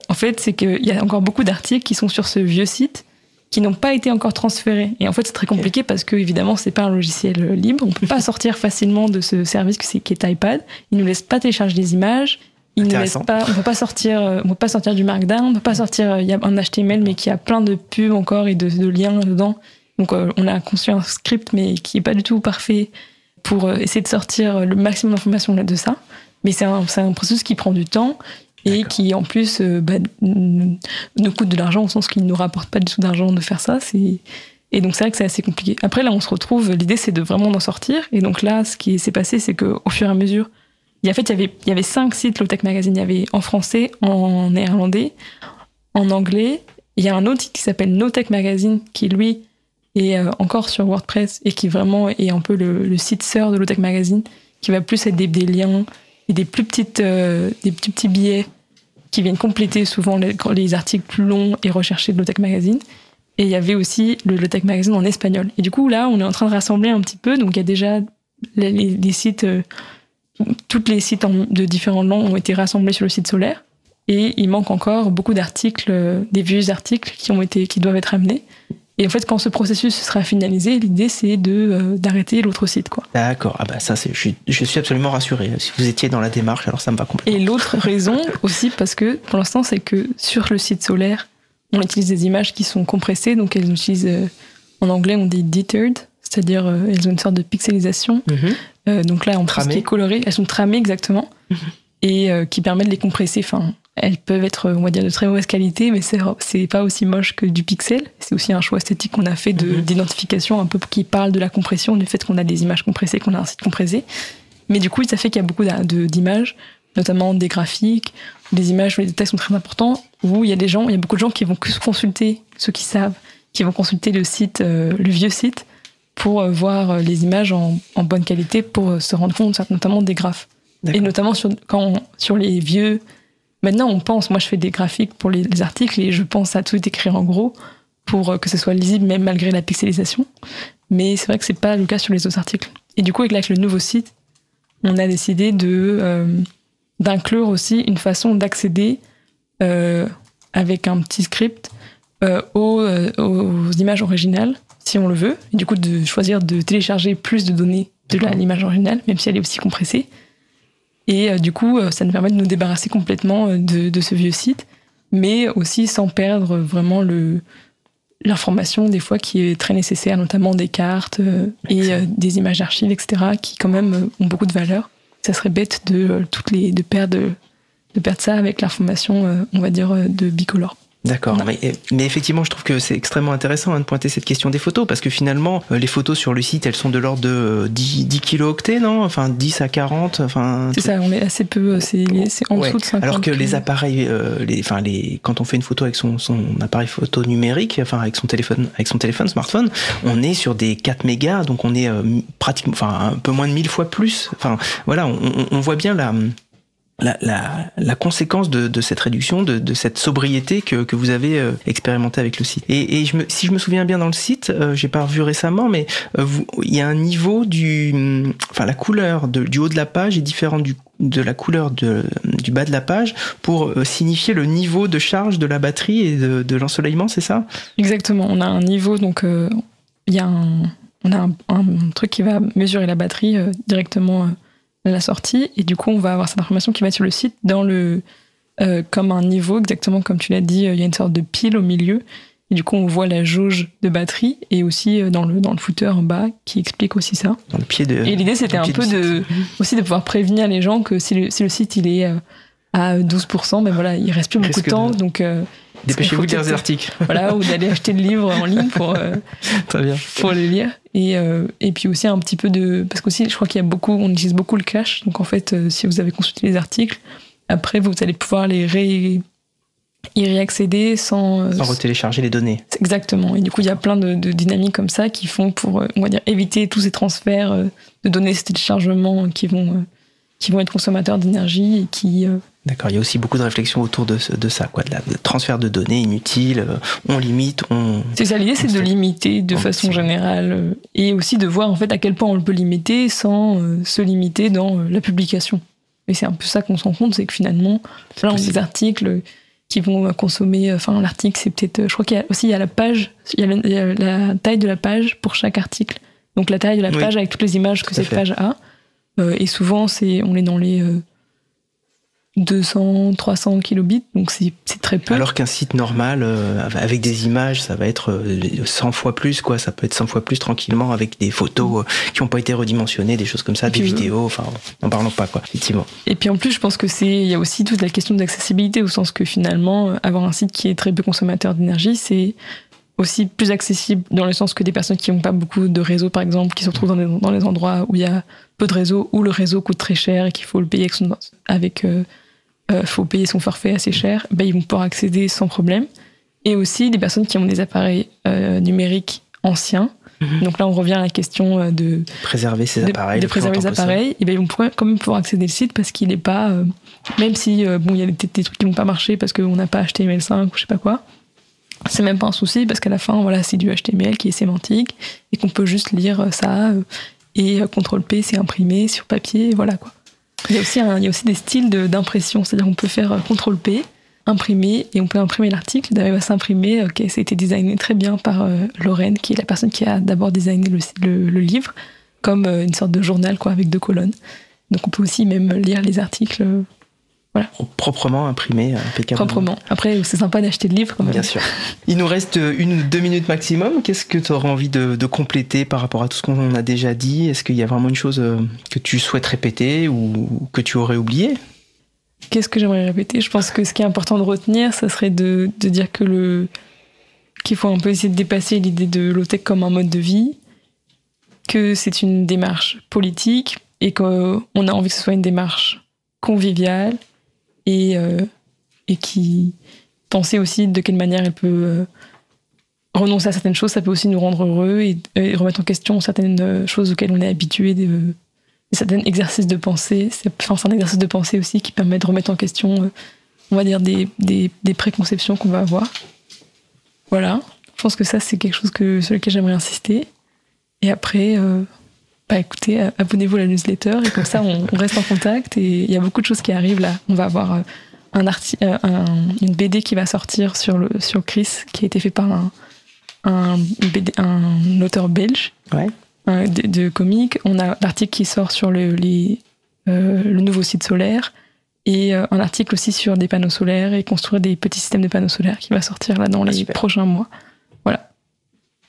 En fait, c'est qu'il y a encore beaucoup d'articles qui sont sur ce vieux site qui n'ont pas été encore transférés. Et en fait, c'est très compliqué parce que, évidemment, c'est pas un logiciel euh, libre. On peut pas sortir facilement de ce service qui est iPad. Il nous laisse pas télécharger des images. Il nous laisse pas, on peut pas sortir, euh, on peut pas sortir du Markdown. On peut pas sortir, il y a un HTML, mais qui a plein de pubs encore et de, de liens dedans. Donc, euh, on a conçu un script, mais qui est pas du tout parfait pour euh, essayer de sortir le maximum d'informations de ça. Mais c'est un, processus qui prend du temps et qui en plus euh, bah, nous coûte de l'argent au sens qu'il ne nous rapporte pas du tout d'argent de faire ça. C'est... Et donc c'est vrai que c'est assez compliqué. Après là on se retrouve, l'idée c'est de vraiment d'en sortir. Et donc là ce qui s'est passé c'est qu'au fur et à mesure, il y a, en fait il y avait, il y avait cinq sites Low Tech Magazine. Il y avait en français, en néerlandais, en anglais. Il y a un autre site qui s'appelle No Tech Magazine qui lui est euh, encore sur WordPress et qui vraiment est un peu le, site sœur de Low Tech Magazine qui va plus être des, liens et des plus petites, euh, des petits, petits billets qui viennent compléter souvent les, les articles plus longs et recherchés de Lotech Magazine. Et il y avait aussi le Lotech Magazine en espagnol. Et du coup, là, on est en train de rassembler un petit peu. Donc, il y a déjà les, les- sites, euh, toutes les sites de différentes langues ont été rassemblés sur le site solaire. Et il manque encore beaucoup d'articles, euh, des vieux articles qui, ont été, qui doivent être amenés. Et en fait, quand ce processus sera finalisé, l'idée, c'est de, euh, d'arrêter l'autre site, quoi. D'accord. Ah bah ça, c'est. Je suis, je suis absolument rassuré. Si vous étiez dans la démarche, alors ça me va complètement. Et l'autre raison aussi, parce que pour l'instant, c'est que sur le site solaire, on utilise des images qui sont compressées, donc elles utilisent, euh, en anglais, on dit deterred, c'est-à-dire euh, elles ont une sorte de pixelisation. Mhm. Donc là, en plus, qui est coloré, elles sont tramées exactement, et euh, qui permet de les compresser. Enfin, elles peuvent être, on va dire, de très mauvaise qualité, mais c'est pas aussi moche que du pixel. C'est aussi un choix esthétique qu'on a fait Mhm. d'identification, un peu qui parle de la compression, du fait qu'on a des images compressées, qu'on a un site compressé. Mais du coup, ça fait qu'il y a beaucoup d'images, notamment des graphiques, des images où les détails sont très importants, où il y a des gens, il y a beaucoup de gens qui vont consulter, ceux qui savent, qui vont consulter le site, euh, le vieux site, pour euh, voir euh, les images en, en bonne qualité, pour se rendre compte notamment des graphes. Et notamment sur, quand on- sur les vieux. Maintenant, on pense, moi je fais des graphiques pour les, les articles et je pense à tout écrire en gros pour euh, que ce soit lisible même malgré la pixelisation. Mais c'est vrai que c'est pas le cas sur les autres articles. Et du coup, avec, avec le nouveau site, on a décidé de euh, d'inclure aussi une façon d'accéder euh, avec un petit script euh, aux, aux images originales, si on le veut. Et du coup, de choisir de télécharger plus de données de l'image originale, même si elle est aussi compressée. Et euh, du coup, euh, ça nous permet de nous débarrasser complètement euh, de, de ce vieux site, mais aussi sans perdre vraiment le l'information des fois qui est très nécessaire, notamment des cartes euh, et euh, des images d'archives, etc., qui quand même euh, ont beaucoup de valeur. Ça serait bête de toutes les de perdre de perdre ça avec l'information, on va dire, de bicolore. D'accord, mais, mais effectivement, je trouve que c'est extrêmement intéressant hein, de pointer cette question des photos, parce que finalement, euh, les photos sur le site, elles sont de l'ordre de euh, 10, 10 kilooctets, non? Enfin, 10 à 40, enfin... C'est ça, on est assez peu, euh, c'est en Ouais. dessous de 50. Alors que les appareils, euh, les, enfin les, quand on fait une photo avec son, son appareil photo numérique, enfin avec son téléphone, avec son téléphone smartphone, on est sur des 4 mégas, donc on est euh, pratiquement, enfin un peu moins de 1000 fois plus. Enfin voilà, on, on- on voit bien la la, conséquence de, cette réduction, de, cette sobriété que, vous avez euh, expérimenté avec le site. Et, si je me souviens bien dans le site, euh, j'ai pas revu récemment, mais euh, il y a un niveau du, hum, enfin la couleur du haut de la page est différente de la couleur du bas de la page pour euh, signifier le niveau de charge de la batterie et de, l'ensoleillement, c'est ça? Exactement. On a un niveau, donc euh, il y a un, on a un, truc qui va mesurer la batterie directement la sortie, et du coup, on va avoir cette information qui va être sur le site dans le euh, comme un niveau, exactement comme tu l'as dit. euh, Il y a une sorte de pile au milieu, et du coup, on voit la jauge de batterie et aussi euh, dans le dans le footer en bas qui explique aussi ça. Dans le pied de. Et l'idée, c'était un peu de, aussi de pouvoir prévenir les gens que si le, si le site il est à 12%, ben voilà, il reste plus beaucoup de temps, donc euh, Dépêchez-vous de lire peut-être- articles. voilà, ou d'aller acheter le livre en ligne pour euh, Très bien. pour les lire. Et, euh, et puis aussi un petit peu de. Parce qu'aussi, je crois qu'il y a beaucoup, on utilise beaucoup le cache. Donc en fait, euh, si vous avez consulté les articles, après, vous allez pouvoir les ré... y réaccéder sans. euh, Sans retélécharger les données. Exactement. Et du coup, il y a plein de, de dynamiques comme ça qui font pour, on va dire, éviter tous ces transferts de données, ces téléchargements qui vont, qui vont être consommateurs d'énergie et qui. D'accord, il y a aussi beaucoup de réflexions autour de, ça, quoi, de la de transfert de données inutiles, euh, on limite, on... C'est ça, l'idée, c'est de limiter de on- façon générale euh, et aussi de voir en fait à quel point on peut limiter sans euh, se limiter dans la publication. Et c'est un peu ça qu'on se rend compte, c'est que finalement, là, on a des articles qui vont consommer, enfin, l'article, c'est peut-être, je crois qu'il y a aussi il y a la page, il y a la, il y a la taille de la page pour chaque article. Donc la taille de la Oui. page avec toutes les images que Tout cette fait. page a. Et souvent, c'est, on est dans les 200, 300 kilobits, donc c'est très peu. Alors qu'un site normal, euh, avec des images, ça va être euh, 100 fois plus, quoi. Ça peut être 100 fois plus tranquillement avec des photos euh, qui n'ont pas été redimensionnées, des choses comme ça, Et des euh, vidéos, enfin, n'en parlons pas, quoi, effectivement. Et puis en plus, je pense que c'est, il y a aussi toute la question d'accessibilité au sens que finalement, euh, avoir un site qui est très peu consommateur d'énergie, c'est aussi plus accessible dans le sens que des personnes qui n'ont pas beaucoup de réseau, par exemple, qui se retrouvent dans les endroits où il y a peu de réseau, où le réseau coûte très cher et qu'il faut le payer avec son, avec, euh, euh, faut payer son forfait assez cher, ben, ils vont pouvoir accéder sans problème. Et aussi des personnes qui ont des appareils euh, numériques anciens. Mhm. Donc là, on revient à la question euh, de Préserver ces de, appareils. de préserver les appareils, et ben ils vont pouvoir- quand même pouvoir accéder au site parce qu'il n'est pas, euh, même si bon il y a des, des trucs qui vont pas marcher parce qu'on n'a pas HTML5 ou je sais pas quoi, c'est même pas un souci parce qu'à la fin voilà c'est du HTML qui est sémantique et qu'on peut juste lire ça et CTRL P c'est imprimé sur papier, voilà quoi. Il y a aussi des styles d'impression, c'est-à-dire qu'on peut faire euh, CTRL P imprimer et on peut imprimer l'article. D'ailleurs, il va s'imprimer. Ok, ça a été designé très bien par euh, Lorraine, qui est la personne qui a d'abord designé le, livre, comme euh, une sorte de journal quoi, avec deux colonnes. Donc on peut aussi même lire les articles euh, Proprement imprimé, impeccablement. proprement. Après, c'est sympa d'acheter le livre quand même. Bien sûr. Il nous reste une ou deux minutes maximum. Qu'est-ce que tu aurais envie de, de compléter par rapport à tout ce qu'on a déjà dit? Est-ce qu'il y a vraiment une chose euh, que tu souhaites répéter ou que tu aurais oublié? Qu'est-ce que j'aimerais répéter? Je pense que ce qui est important de retenir, ça serait de, de dire que le qu'il faut un peu essayer de dépasser l'idée de low-tech comme un mode de vie, que c'est une démarche politique et qu'on a envie que ce soit une démarche conviviale et, euh, et qui penser aussi de quelle manière elle peut euh, renoncer à certaines choses, ça peut aussi nous rendre heureux et, et remettre en question certaines euh, choses auxquelles on est habitué, certains exercices de pensée. C'est enfin, un exercice de pensée aussi qui permet de remettre en question, on va dire, des, des, préconceptions qu'on va avoir. Voilà. Je pense que ça, c'est quelque chose sur lequel j'aimerais insister. Et après, bah écoutez, euh, abonnez-vous à la newsletter et comme ça, on, on reste en contact. Et il y a beaucoup de choses qui arrivent là. On va avoir euh, un euh, un- une BD qui va sortir sur, le, sur Chris, qui a été fait par un, un, BD un auteur belge Ouais. de, de comics. On a l'article qui sort sur le, les, euh, le nouveau site solaire et un article aussi sur des panneaux solaires et construire des petits systèmes de panneaux solaires qui va sortir là dans Ah, les super. prochains mois.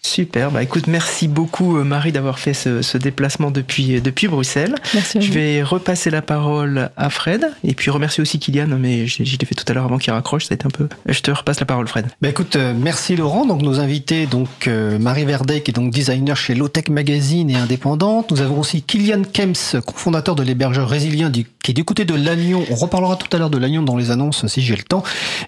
Super. Bah écoute, merci beaucoup euh, Marie d'avoir fait ce, ce déplacement depuis, depuis Bruxelles. Merci Je vais repasser la parole à Fred et puis remercier aussi Kylian, mais je, je l'ai fait tout à l'heure avant qu'il raccroche, ça a été un peu. Je te repasse la parole, Fred. Bah écoute, euh, merci Laurent. Donc nos invités, donc euh, Marie Verdet, qui est donc designer chez Lowtech Magazine et indépendante. Nous avons aussi Kylian Kems, cofondateur de l'hébergeur résilient, du- qui est du côté de Lannion. On reparlera tout à l'heure de Lannion dans les annonces si j'ai le temps.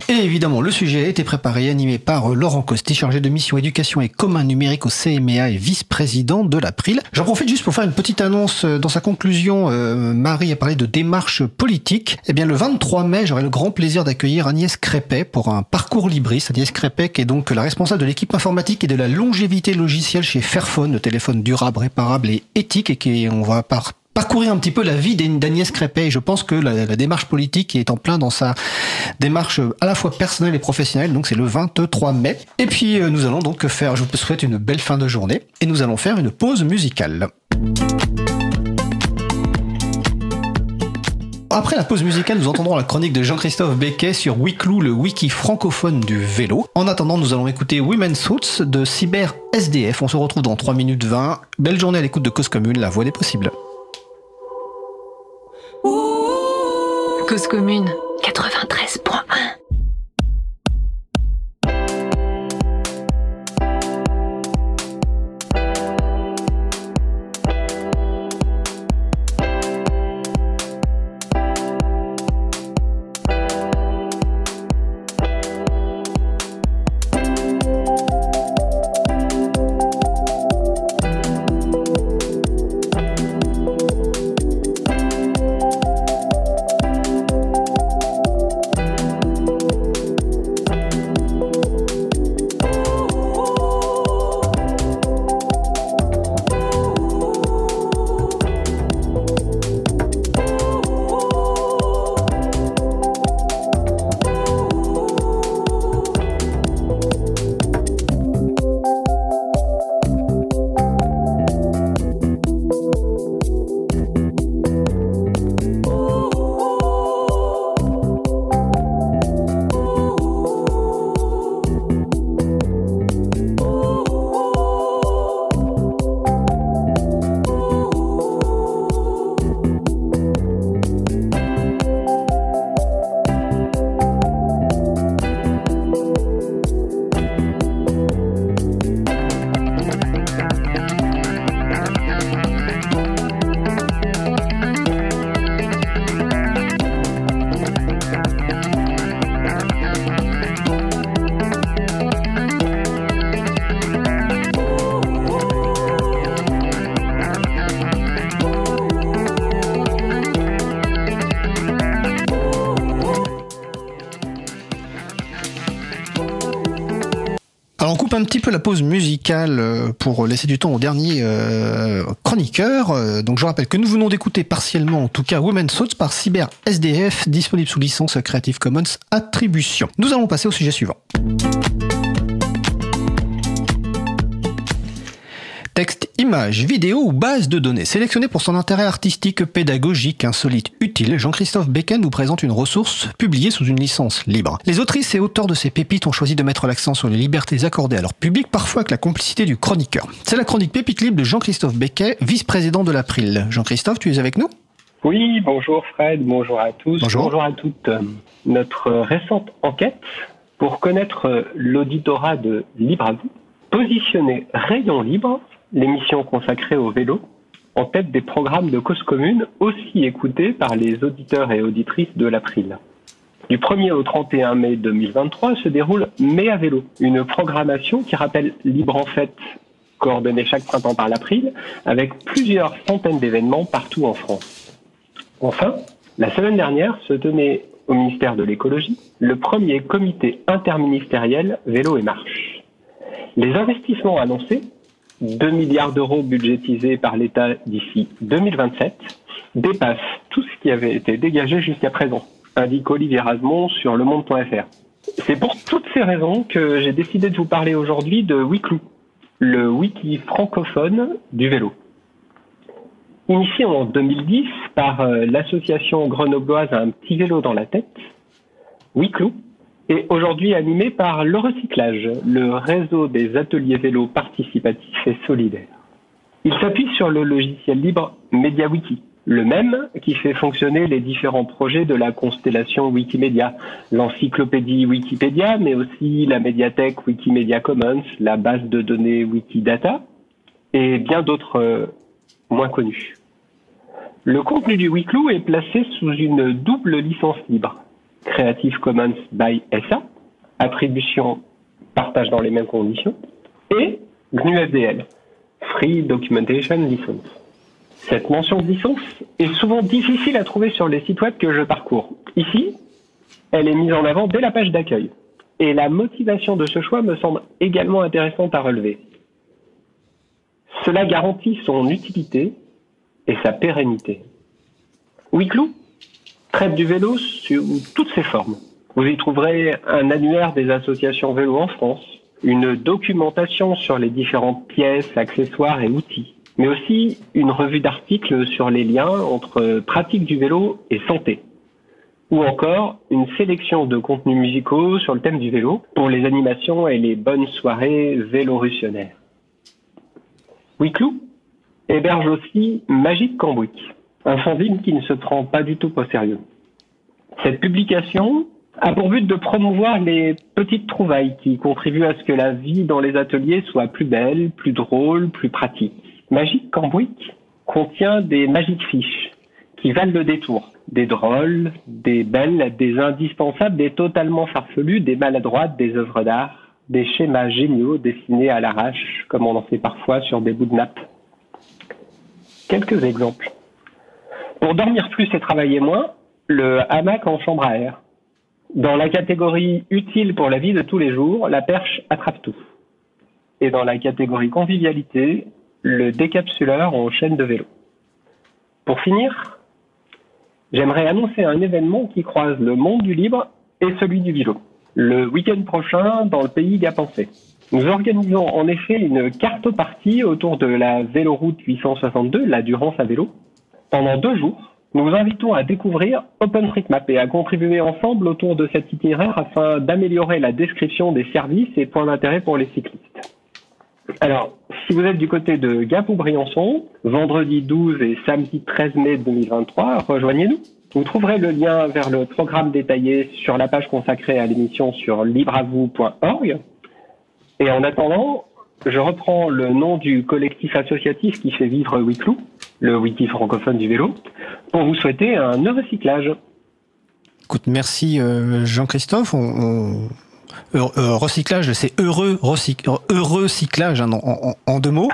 Et évidemment, le sujet a été préparé et animé par euh, Laurent Costi, chargé de mission éducation et commun numérique au CMEA et vice-président de l'April. J'en profite juste pour faire une petite annonce. Euh, Dans sa conclusion, euh, Marie a parlé de démarche politique. Eh bien, le 23 mai, j'aurai le grand plaisir d'accueillir Agnès Crépet pour un parcours Libris. Agnès Crépet, qui est donc la responsable de l'équipe informatique et de la longévité logicielle chez Fairphone, le téléphone durable, réparable et éthique, et qui, on va par parcourir un petit peu la vie d'Agnès Crépet. Et je pense que la, démarche politique est en plein dans sa démarche à la fois personnelle et professionnelle. Donc c'est le 23 mai. Et puis euh, nous allons donc faire, je vous souhaite une belle fin de journée. Et nous allons faire une pause musicale. Après la pause musicale, nous entendrons la chronique de Jean-Christophe Becquet sur Wiklou, le wiki francophone du vélo. En attendant, nous allons écouter Women's Suits de Cyber SDF. On se retrouve dans 3 minutes 20. Belle journée à l'écoute de Cause Commune, la voix des possibles. Cause commune. 93.1 peu la pause musicale euh, pour laisser du temps au dernier euh, chroniqueur. Euh, Donc je rappelle que nous venons d'écouter partiellement, en tout cas, Women's Thoughts par Cyber SDF, disponible sous licence Creative Commons Attribution. Nous allons passer au sujet suivant. Images, vidéos ou bases de données. Sélectionné pour son intérêt artistique, pédagogique, insolite, utile, Jean-Christophe Becken nous présente une ressource publiée sous une licence libre. Les autrices et auteurs de ces pépites ont choisi de mettre l'accent sur les libertés accordées à leur public, parfois avec la complicité du chroniqueur. C'est la chronique Pépite Libre de Jean-Christophe Becquet, vice-président de l'April. Jean-Christophe, tu es avec nous? Oui, bonjour Fred, bonjour à tous, Bonjour. à toutes. Euh, Notre récente enquête pour connaître euh, l'auditorat de Libre à vous, positionner Rayon Libre, l'émission consacrée au vélo, en tête des programmes de cause commune aussi écoutés par les auditeurs et auditrices de l'April. Du 1er au 31 mai 2023 se déroule Mai à vélo, une programmation qui rappelle Libre en fête, coordonnée chaque printemps par l'April, avec plusieurs centaines d'événements partout en France. Enfin, la semaine dernière se tenait au ministère de l'écologie le premier comité interministériel vélo et marche. Les investissements annoncés, 2 milliards d'euros budgétisés par l'État d'ici 2027, dépassent tout ce qui avait été dégagé jusqu'à présent, indique Olivier Rasmont sur lemonde.fr. C'est pour toutes ces raisons que j'ai décidé de vous parler aujourd'hui de Wiklou, le wiki francophone du vélo. Initié en 2010 par euh, l'association grenobloise Un petit vélo dans la tête, Wiklou est aujourd'hui animé par le recyclage, le réseau des ateliers vélo participatifs et solidaires. Il s'appuie sur le logiciel libre MediaWiki, le même qui fait fonctionner les différents projets de la constellation Wikimedia, l'encyclopédie Wikipédia, mais aussi la médiathèque Wikimedia Commons, la base de données Wikidata et bien d'autres euh, moins connus. Le contenu du Wiklou est placé sous une double licence libre. Creative Commons by SA, attribution partage dans les mêmes conditions, et GNU-FDL, Free Documentation License. Cette mention de licence est souvent difficile à trouver sur les sites web que je parcours. Ici, elle est mise en avant dès la page d'accueil. Et la motivation de ce choix me semble également intéressante à relever. Cela garantit son utilité et sa pérennité. Wiclou traite du vélo sous toutes ses formes. Vous y trouverez un annuaire des associations vélo en France, une documentation sur les différentes pièces, accessoires et outils, mais aussi une revue d'articles sur les liens entre pratique du vélo et santé, ou encore une sélection de contenus musicaux sur le thème du vélo pour les animations et les bonnes soirées vélorutionnaires. Wiclou héberge aussi Magique Cambouic, un fanzine qui ne se prend pas du tout au sérieux. Cette publication a pour but de promouvoir les petites trouvailles qui contribuent à ce que la vie dans les ateliers soit plus belle, plus drôle, plus pratique. Magique Cambouic contient des magiques fiches qui valent le détour. Des drôles, des belles, des indispensables, des totalement farfelus, des maladroites, des œuvres d'art, des schémas géniaux dessinés à l'arrache, comme on en fait parfois sur des bouts de nappe. Quelques exemples. Pour dormir plus et travailler moins, le hamac en chambre à air. Dans la catégorie utile pour la vie de tous les jours, la perche attrape tout. Et dans la catégorie convivialité, le décapsuleur en chaîne de vélo. Pour finir, j'aimerais annoncer un événement qui croise le monde du libre et celui du vélo. Le week-end prochain, dans le pays Gapensé. Nous organisons en effet une carte-partie autour de la véloroute 862, la Durance à vélo, pendant deux jours nous vous invitons à découvrir OpenStreetMap et à contribuer ensemble autour de cet itinéraire afin d'améliorer la description des services et points d'intérêt pour les cyclistes. Alors, si vous êtes du côté de Gap ou Briançon, vendredi 12 et samedi 13 mai 2023, rejoignez-nous. Vous trouverez le lien vers le programme détaillé sur la page consacrée à l'émission sur libreavou.org. Et en attendant, je reprends le nom du collectif associatif qui fait vivre Wiclou, le wiki francophone du vélo, pour vous souhaiter un heureux cyclage. Écoute, merci euh, Jean-Christophe. Recyclage, c'est heureux, recyc, heureux cyclage hein, en, en, en, deux mots.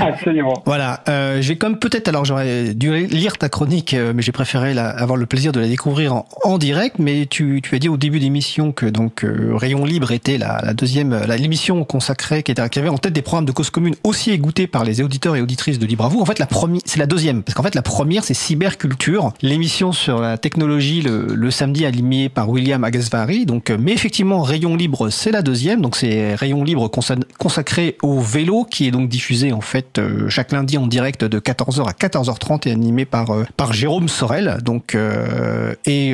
Absolument. Voilà. Euh, j'ai comme peut-être, alors j'aurais dû lire ta chronique, euh, mais j'ai préféré la, avoir le plaisir de la découvrir en, en direct. Mais tu, tu, as dit au début d'émission que donc euh, Rayon Libre était la, la deuxième, l'émission consacrée qui, était, qui avait en tête des programmes de cause commune aussi écoutés par les auditeurs et auditrices de Libre à vous. En fait, la première, c'est la deuxième, parce qu'en fait la première c'est Cyberculture, l'émission sur la technologie le, le samedi animée par William Agasvari. Donc, mais effectivement Rayon Libre c'est la deuxième. Donc c'est Rayon Libre consacré au vélo qui est donc diffusé en fait euh, chaque lundi en direct de 14h à 14h30 et animé par euh, par Jérôme Sorel. Donc euh, et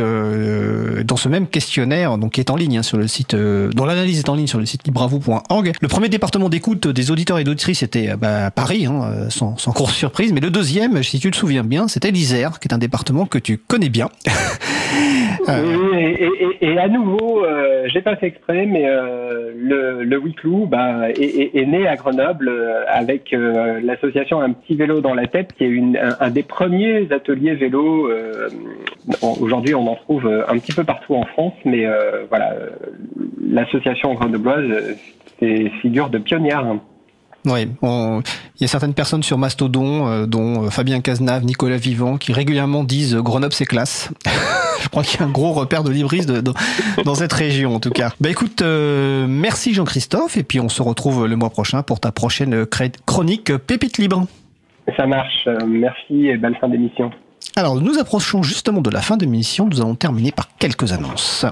dans ce même questionnaire donc qui est en ligne hein, sur le site dont l'analyse est en ligne sur le site libravou.org. Le premier département d'écoute des auditeurs et d'auditrices était bah, Paris hein, sans, sans grosse surprise, mais le deuxième, si tu te souviens bien, c'était l'Isère, qui est un département que tu connais bien. oui, et, et, et, à nouveau, euh, j'ai pas fait exprès, mais euh, le, le bah, est, né à Grenoble euh, avec euh, l'association Un petit vélo dans la tête, qui est une, un, des premiers ateliers vélo. Aujourd'hui, on en trouve un petit peu partout en France, mais voilà, l'association grenobloise, c'est figure de pionnière. Oui, il y a certaines personnes sur Mastodon, euh, dont Fabien Cazenave, Nicolas Vivant, qui régulièrement disent Grenoble c'est classe. Je crois qu'il y a un gros repère de de, dans cette région en tout cas. Bah écoute, euh, merci Jean-Christophe et puis on se retrouve le mois prochain pour ta prochaine chronique Pépite libre. Ça marche, merci et belle fin d'émission. Alors nous approchons justement de la fin de l'émission, nous allons terminer par quelques annonces.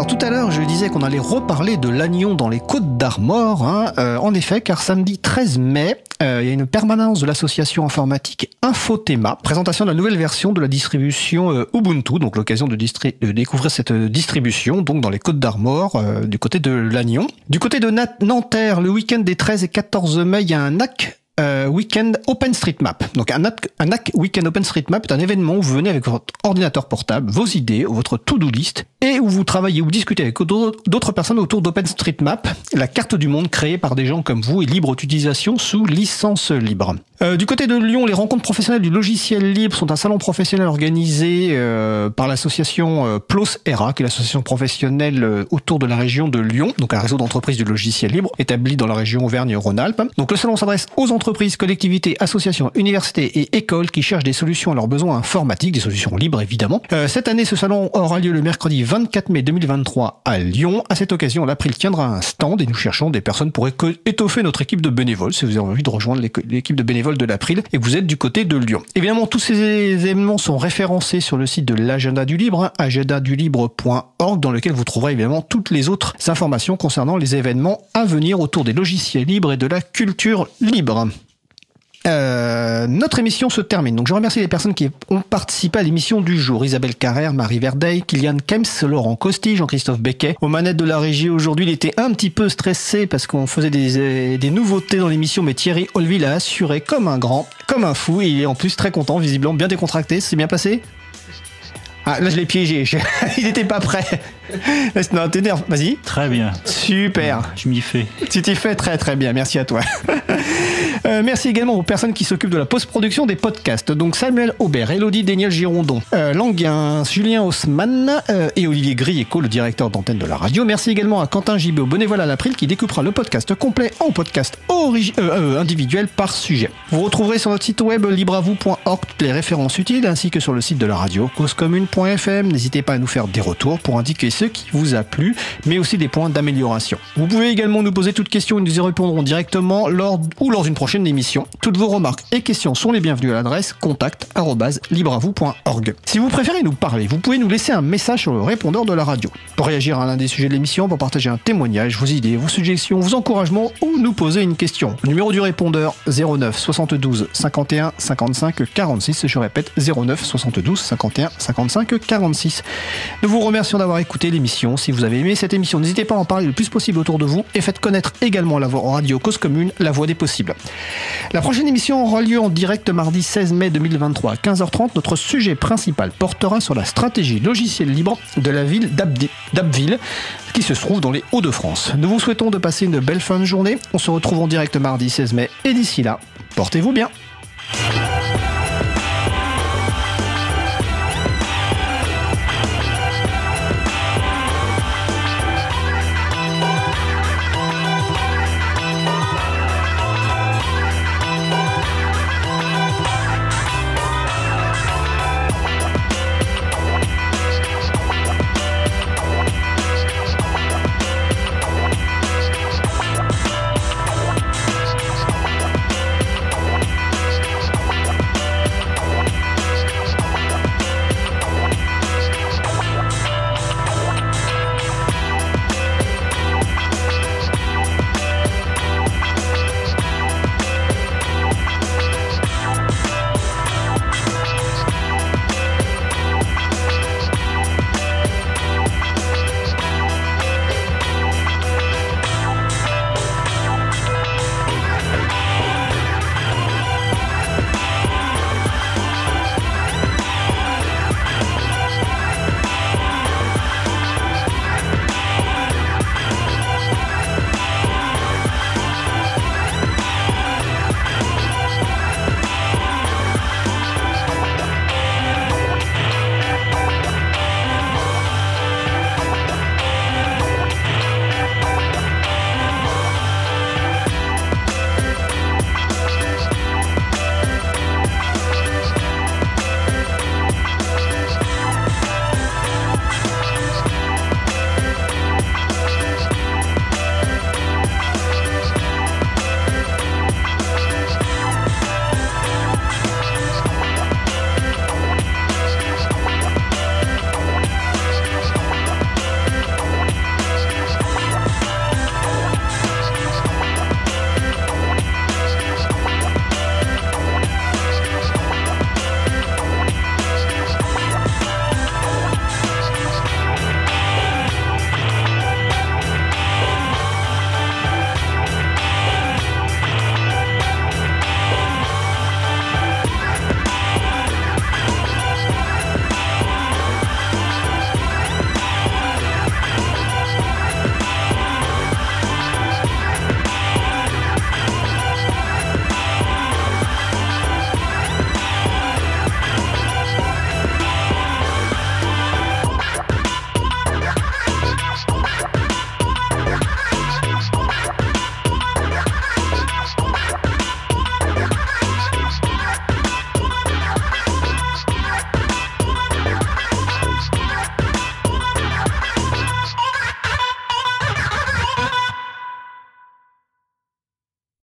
Alors tout à l'heure, je disais qu'on allait reparler de l'Agnon dans les Côtes d'Armor. Hein, euh, en effet, car samedi 13 mai, euh, il y a une permanence de l'association informatique Infotema, présentation de la nouvelle version de la distribution euh, Ubuntu, donc l'occasion de, découvrir cette distribution donc dans les Côtes d'Armor, du côté de l'Agnon. Du côté de Nanterre, le week-end des 13 et 14 mai, il y a un NAC euh, Weekend OpenStreetMap. Donc un NAC, un NAC Weekend OpenStreetMap est un événement où vous venez avec votre ordinateur portable, vos idées, votre to-do list, et où vous travaillez ou discutez avec d'autres personnes autour d'OpenStreetMap, la carte du monde créée par des gens comme vous et libre d'utilisation sous licence libre. Euh, du côté de Lyon, les rencontres professionnelles du logiciel libre sont un salon professionnel organisé euh, par l'association euh, PLOS ERA, qui est l'association professionnelle autour de la région de Lyon, donc un réseau d'entreprises du logiciel libre établi dans la région Auvergne-Rhône-Alpes. Donc le salon s'adresse aux entreprises entreprises, collectivités, associations, universités et écoles qui cherchent des solutions à leurs besoins informatiques, des solutions libres évidemment. Euh, cette année, ce salon aura lieu le mercredi 24 mai 2023 à Lyon. À cette occasion, l'April tiendra un stand et nous cherchons des personnes pour étoffer notre équipe de bénévoles. Si vous avez envie de rejoindre l'équipe de bénévoles de l'April et que vous êtes du côté de Lyon. Évidemment, tous ces événements sont référencés sur le site de l'agenda du libre, hein, agendadulibre.org, dans lequel vous trouverez évidemment toutes les autres informations concernant les événements à venir autour des logiciels libres et de la culture libre. Euh, notre émission se termine. Donc je remercie les personnes qui ont participé à l'émission du jour. Isabelle Carrère, Marie Verdeil, Kylian Kems, Laurent Costi, Jean-Christophe Becquet. Aux manettes de la régie aujourd'hui, il était un petit peu stressé parce qu'on faisait des, euh, nouveautés dans l'émission, mais Thierry Olville a assuré comme un grand, comme un fou, et il est en plus très content, visiblement bien décontracté. C'est bien passé? Ah, là je l'ai piégé, il n'était pas prêt. Non, t'énerve, vas-y. Très bien. Super. Je m'y fais. Tu t'y fais très très bien, merci à toi. Euh, merci également aux personnes qui s'occupent de la post-production des podcasts. Donc Samuel Aubert, Elodie Daniel Girondon, euh, Languin, Julien Haussmann euh, et Olivier Grieco, le directeur d'antenne de la radio. Merci également à Quentin Gibot, bénévole à l'April, qui découpera le podcast complet en podcast individuel par sujet. Vous retrouverez sur notre site web libravou.org les références utiles, ainsi que sur le site de la radio causecommune.fm. N'hésitez pas à nous faire des retours pour indiquer ce qui vous a plu, mais aussi des points d'amélioration. Vous pouvez également nous poser toutes questions et nous y répondrons directement lors ou lors d'une prochaine émission. Toutes vos remarques et questions sont les bienvenues à l'adresse contact@libravou.org. Si vous préférez nous parler, vous pouvez nous laisser un message sur le répondeur de la radio. Pour réagir à l'un des sujets de l'émission, pour partager un témoignage, vos idées, vos suggestions, vos encouragements ou nous poser une question. Numéro du répondeur 09 72 51 55 46. Je répète 09 72 51 55 46. Nous vous remercions d'avoir écouté l'émission. Si vous avez aimé cette émission, n'hésitez pas à en parler le plus possible autour de vous et faites connaître également la voix en radio Cause Commune, la voix des possibles. La prochaine émission aura lieu en direct mardi 16 mai 2023 à 15h30. Notre sujet principal portera sur la stratégie logicielle libre de la ville d'Abbeville qui se trouve dans les Hauts-de-France. Nous vous souhaitons de passer une belle fin de journée. On se retrouve en direct mardi 16 mai et d'ici là, portez-vous bien.